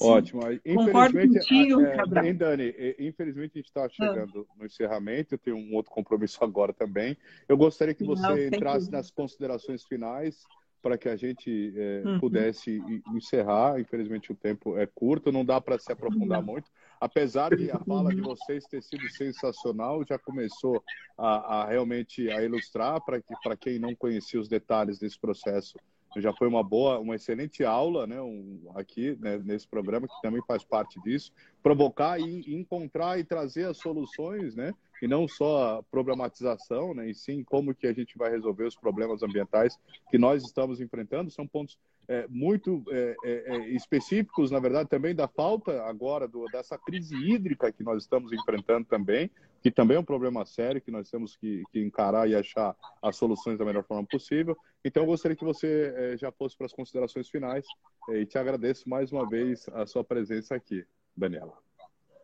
Ótimo. Infelizmente, contigo, é, Dani, infelizmente a gente está chegando no encerramento, eu tenho um outro compromisso agora também. Eu gostaria que você Não, entrasse nas considerações finais para que a gente é, uhum. pudesse encerrar. Infelizmente o tempo é curto, não dá para se aprofundar muito. Apesar de a fala de vocês ter sido sensacional, já começou a, a realmente a ilustrar para que, quem não conhecia os detalhes desse processo já foi uma boa, uma excelente aula, né, um, aqui né, nesse programa que também faz parte disso, provocar e encontrar e trazer as soluções, né, e não só a problematização, né, e sim como que a gente vai resolver os problemas ambientais que nós estamos enfrentando. São pontos é, muito é, é, é, específicos, na verdade, também da falta agora do, dessa crise hídrica que nós estamos enfrentando também, que também é um problema sério que nós temos que, que encarar e achar as soluções da melhor forma possível. Então, eu gostaria que você é, já fosse para as considerações finais é, e te agradeço mais uma vez a sua presença aqui, Daniela.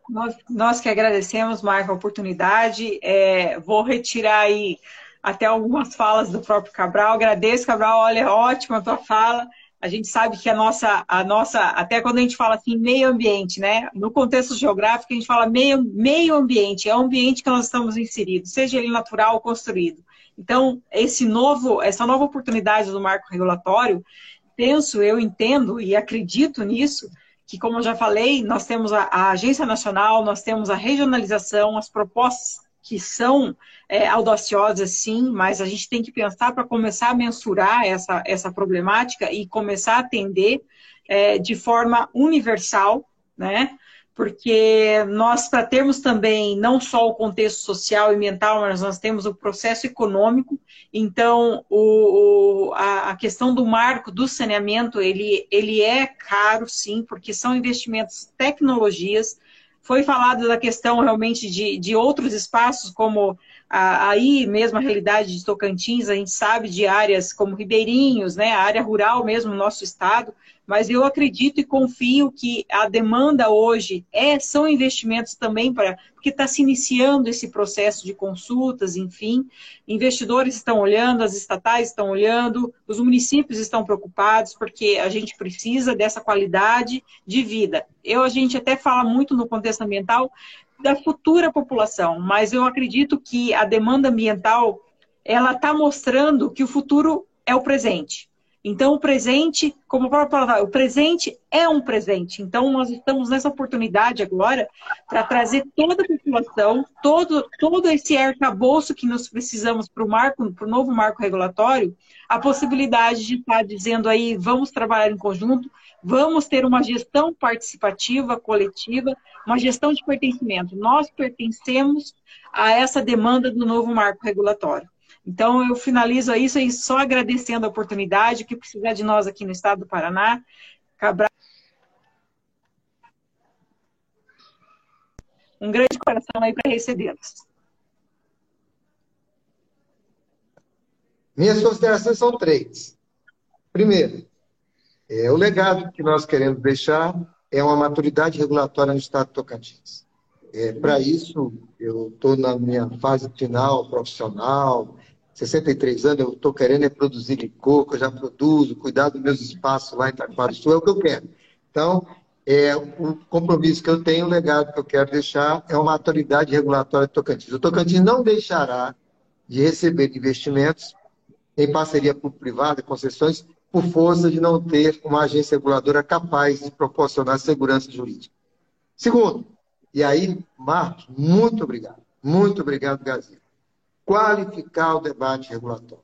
Nós, nós que agradecemos, Marco, a oportunidade. É, vou retirar aí até algumas falas do próprio Cabral. Agradeço, Cabral. Olha, ótima a tua fala. A gente sabe que a nossa, a nossa, até quando a gente fala assim, meio ambiente, né? No contexto geográfico, a gente fala meio, meio ambiente, é o ambiente que nós estamos inseridos, seja ele natural ou construído. Então, esse novo, essa nova oportunidade do marco regulatório, penso, eu entendo e acredito nisso, que, como eu já falei, nós temos a, a Agência Nacional, nós temos a regionalização, as propostas que são é, audaciosas, sim, mas a gente tem que pensar para começar a mensurar essa, essa problemática e começar a atender é, de forma universal, né? Porque nós, para termos também não só o contexto social e ambiental, mas nós temos o processo econômico, então o, o a, a, questão do marco do saneamento, ele, ele é caro, sim, porque são investimentos, tecnologias, foi falado da questão realmente de, de outros espaços, como aí mesmo a realidade de Tocantins, a gente sabe de áreas como Ribeirinhos, né, a área rural mesmo no nosso estado, mas eu acredito e confio que a demanda hoje é são investimentos também para porque está se iniciando esse processo de consultas, enfim, investidores estão olhando, as estatais estão olhando, os municípios estão preocupados porque a gente precisa dessa qualidade de vida. Eu a gente até fala muito no contexto ambiental da futura população, mas eu acredito que a demanda ambiental ela está mostrando que o futuro é o presente. Então, o presente, como a própria palavra, o presente é um presente. Então, nós estamos nessa oportunidade agora para trazer toda a população, todo, todo esse arcabouço que nós precisamos para o para o novo marco regulatório, a possibilidade de estar dizendo aí, vamos trabalhar em conjunto, vamos ter uma gestão participativa, coletiva, uma gestão de pertencimento. Nós pertencemos a essa demanda do novo marco regulatório. Então, eu finalizo isso aí só agradecendo a oportunidade, que precisar de nós aqui no estado do Paraná. Cabral. Um grande coração aí para recebê-los. Minhas considerações são três. Primeiro, é, o legado que nós queremos deixar é uma maturidade regulatória no Estado de Tocantins. É, Para isso, eu estou na minha fase final profissional, 63 anos, eu estou querendo é produzir licor, que eu já produzo, cuidar dos meus espaços lá em Itaquara Sul, é o que eu quero. Então, é, o compromisso que eu tenho, o legado que eu quero deixar é uma autoridade regulatória de Tocantins. O Tocantins não deixará de receber investimentos em parceria público-privada, concessões, por força de não ter uma agência reguladora capaz de proporcionar segurança jurídica. Segundo, e aí, Marcos, muito obrigado. Muito obrigado, Gazeta qualificar o debate regulatório.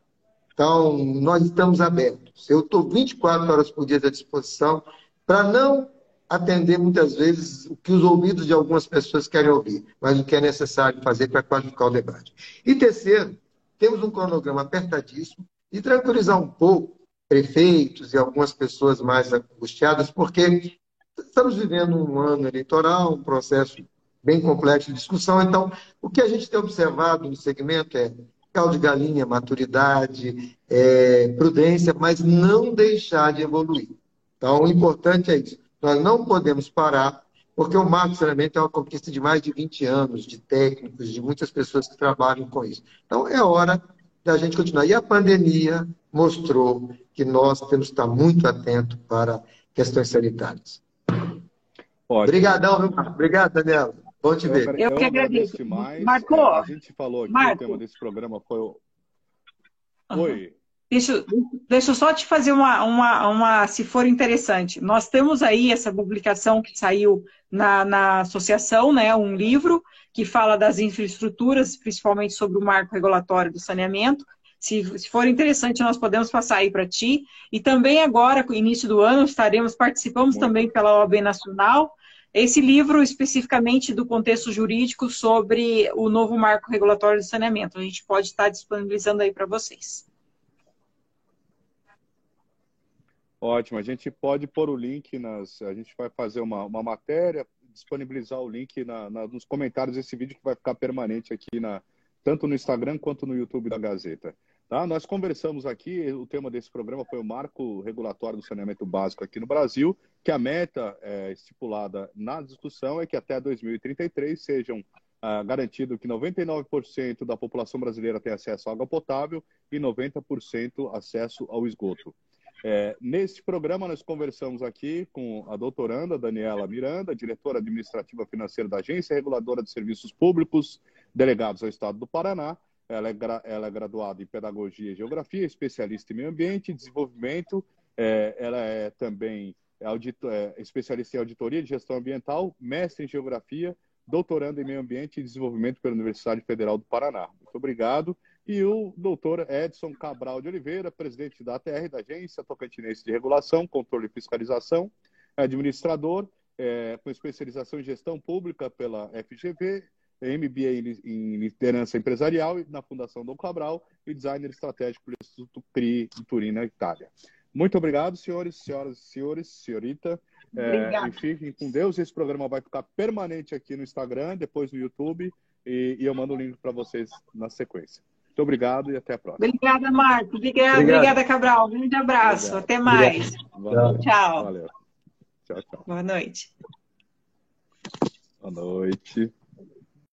Então, nós estamos abertos. Eu estou 24 horas por dia à disposição para não atender muitas vezes o que os ouvidos de algumas pessoas querem ouvir, mas o que é necessário fazer para qualificar o debate. E terceiro, temos um cronograma apertadíssimo e tranquilizar um pouco prefeitos e algumas pessoas mais angustiadas, porque estamos vivendo um ano eleitoral, um processo bem complexo de discussão. Então, o que a gente tem observado no segmento é caldo de galinha, maturidade, é, prudência, mas não deixar de evoluir. Então, o importante é isso. Nós não podemos parar, porque o marco de saneamento é uma conquista de mais de 20 anos, de técnicos, de muitas pessoas que trabalham com isso. Então, é hora da gente continuar. E a pandemia mostrou que nós temos que estar muito atentos para questões sanitárias. Obrigadão, viu, Obrigado, Daniela. Bom te ver. Eu, eu que agradeço. Mais. Marco, é, a gente falou aqui, Marco. o tema desse programa foi o... Oi. Deixa, deixa eu só te fazer uma, uma, uma, se for interessante. Nós temos aí essa publicação que saiu na, na associação, né, um livro que fala das infraestruturas, principalmente sobre o marco regulatório do saneamento. Se, se for interessante, nós podemos passar aí para ti. E também agora, com o início do ano, estaremos, participamos Muito também pela OAB Nacional, esse livro, especificamente do contexto jurídico sobre o novo marco regulatório de saneamento, a gente pode estar disponibilizando aí para vocês. Ótimo, a gente pode pôr o link nas. A gente vai fazer uma, uma matéria, disponibilizar o link na, na, nos comentários desse vídeo que vai ficar permanente aqui na, tanto no Instagram quanto no YouTube da Gazeta. Tá? Nós conversamos aqui, o tema desse programa foi o marco regulatório do saneamento básico aqui no Brasil, que a meta é, estipulada na discussão é que até 2033 sejam ah, garantido que 99% da população brasileira tenha acesso à água potável e 90% acesso ao esgoto. É, neste programa, nós conversamos aqui com a doutoranda Daniela Miranda, diretora administrativa financeira da Agência Reguladora de Serviços Públicos, delegados ao Estado do Paraná, ela é, ela é graduada em Pedagogia e Geografia, especialista em Meio Ambiente e Desenvolvimento. É, ela é também é, especialista em Auditoria de Gestão Ambiental, mestre em Geografia, doutorando em Meio Ambiente e Desenvolvimento pela Universidade Federal do Paraná. Muito obrigado. E o doutor Edson Cabral de Oliveira, presidente da ATR, da Agência Tocantinense de Regulação, Controle e Fiscalização, administrador, é, com especialização em Gestão Pública pela FGV, MBA em liderança empresarial na Fundação Dom Cabral e designer estratégico pelo Instituto CRI de Turim, na Itália. Muito obrigado, senhores, senhoras e senhores, senhorita. É, e fiquem com Deus. Esse programa vai ficar permanente aqui no Instagram, depois no YouTube, e, e eu mando o link para vocês na sequência. Muito obrigado e até a próxima. Obrigada, Marco. Obrigada, obrigada Cabral. Um grande abraço. Obrigado. Até mais. Tchau. Valeu. Tchau, tchau. Boa noite. Boa noite.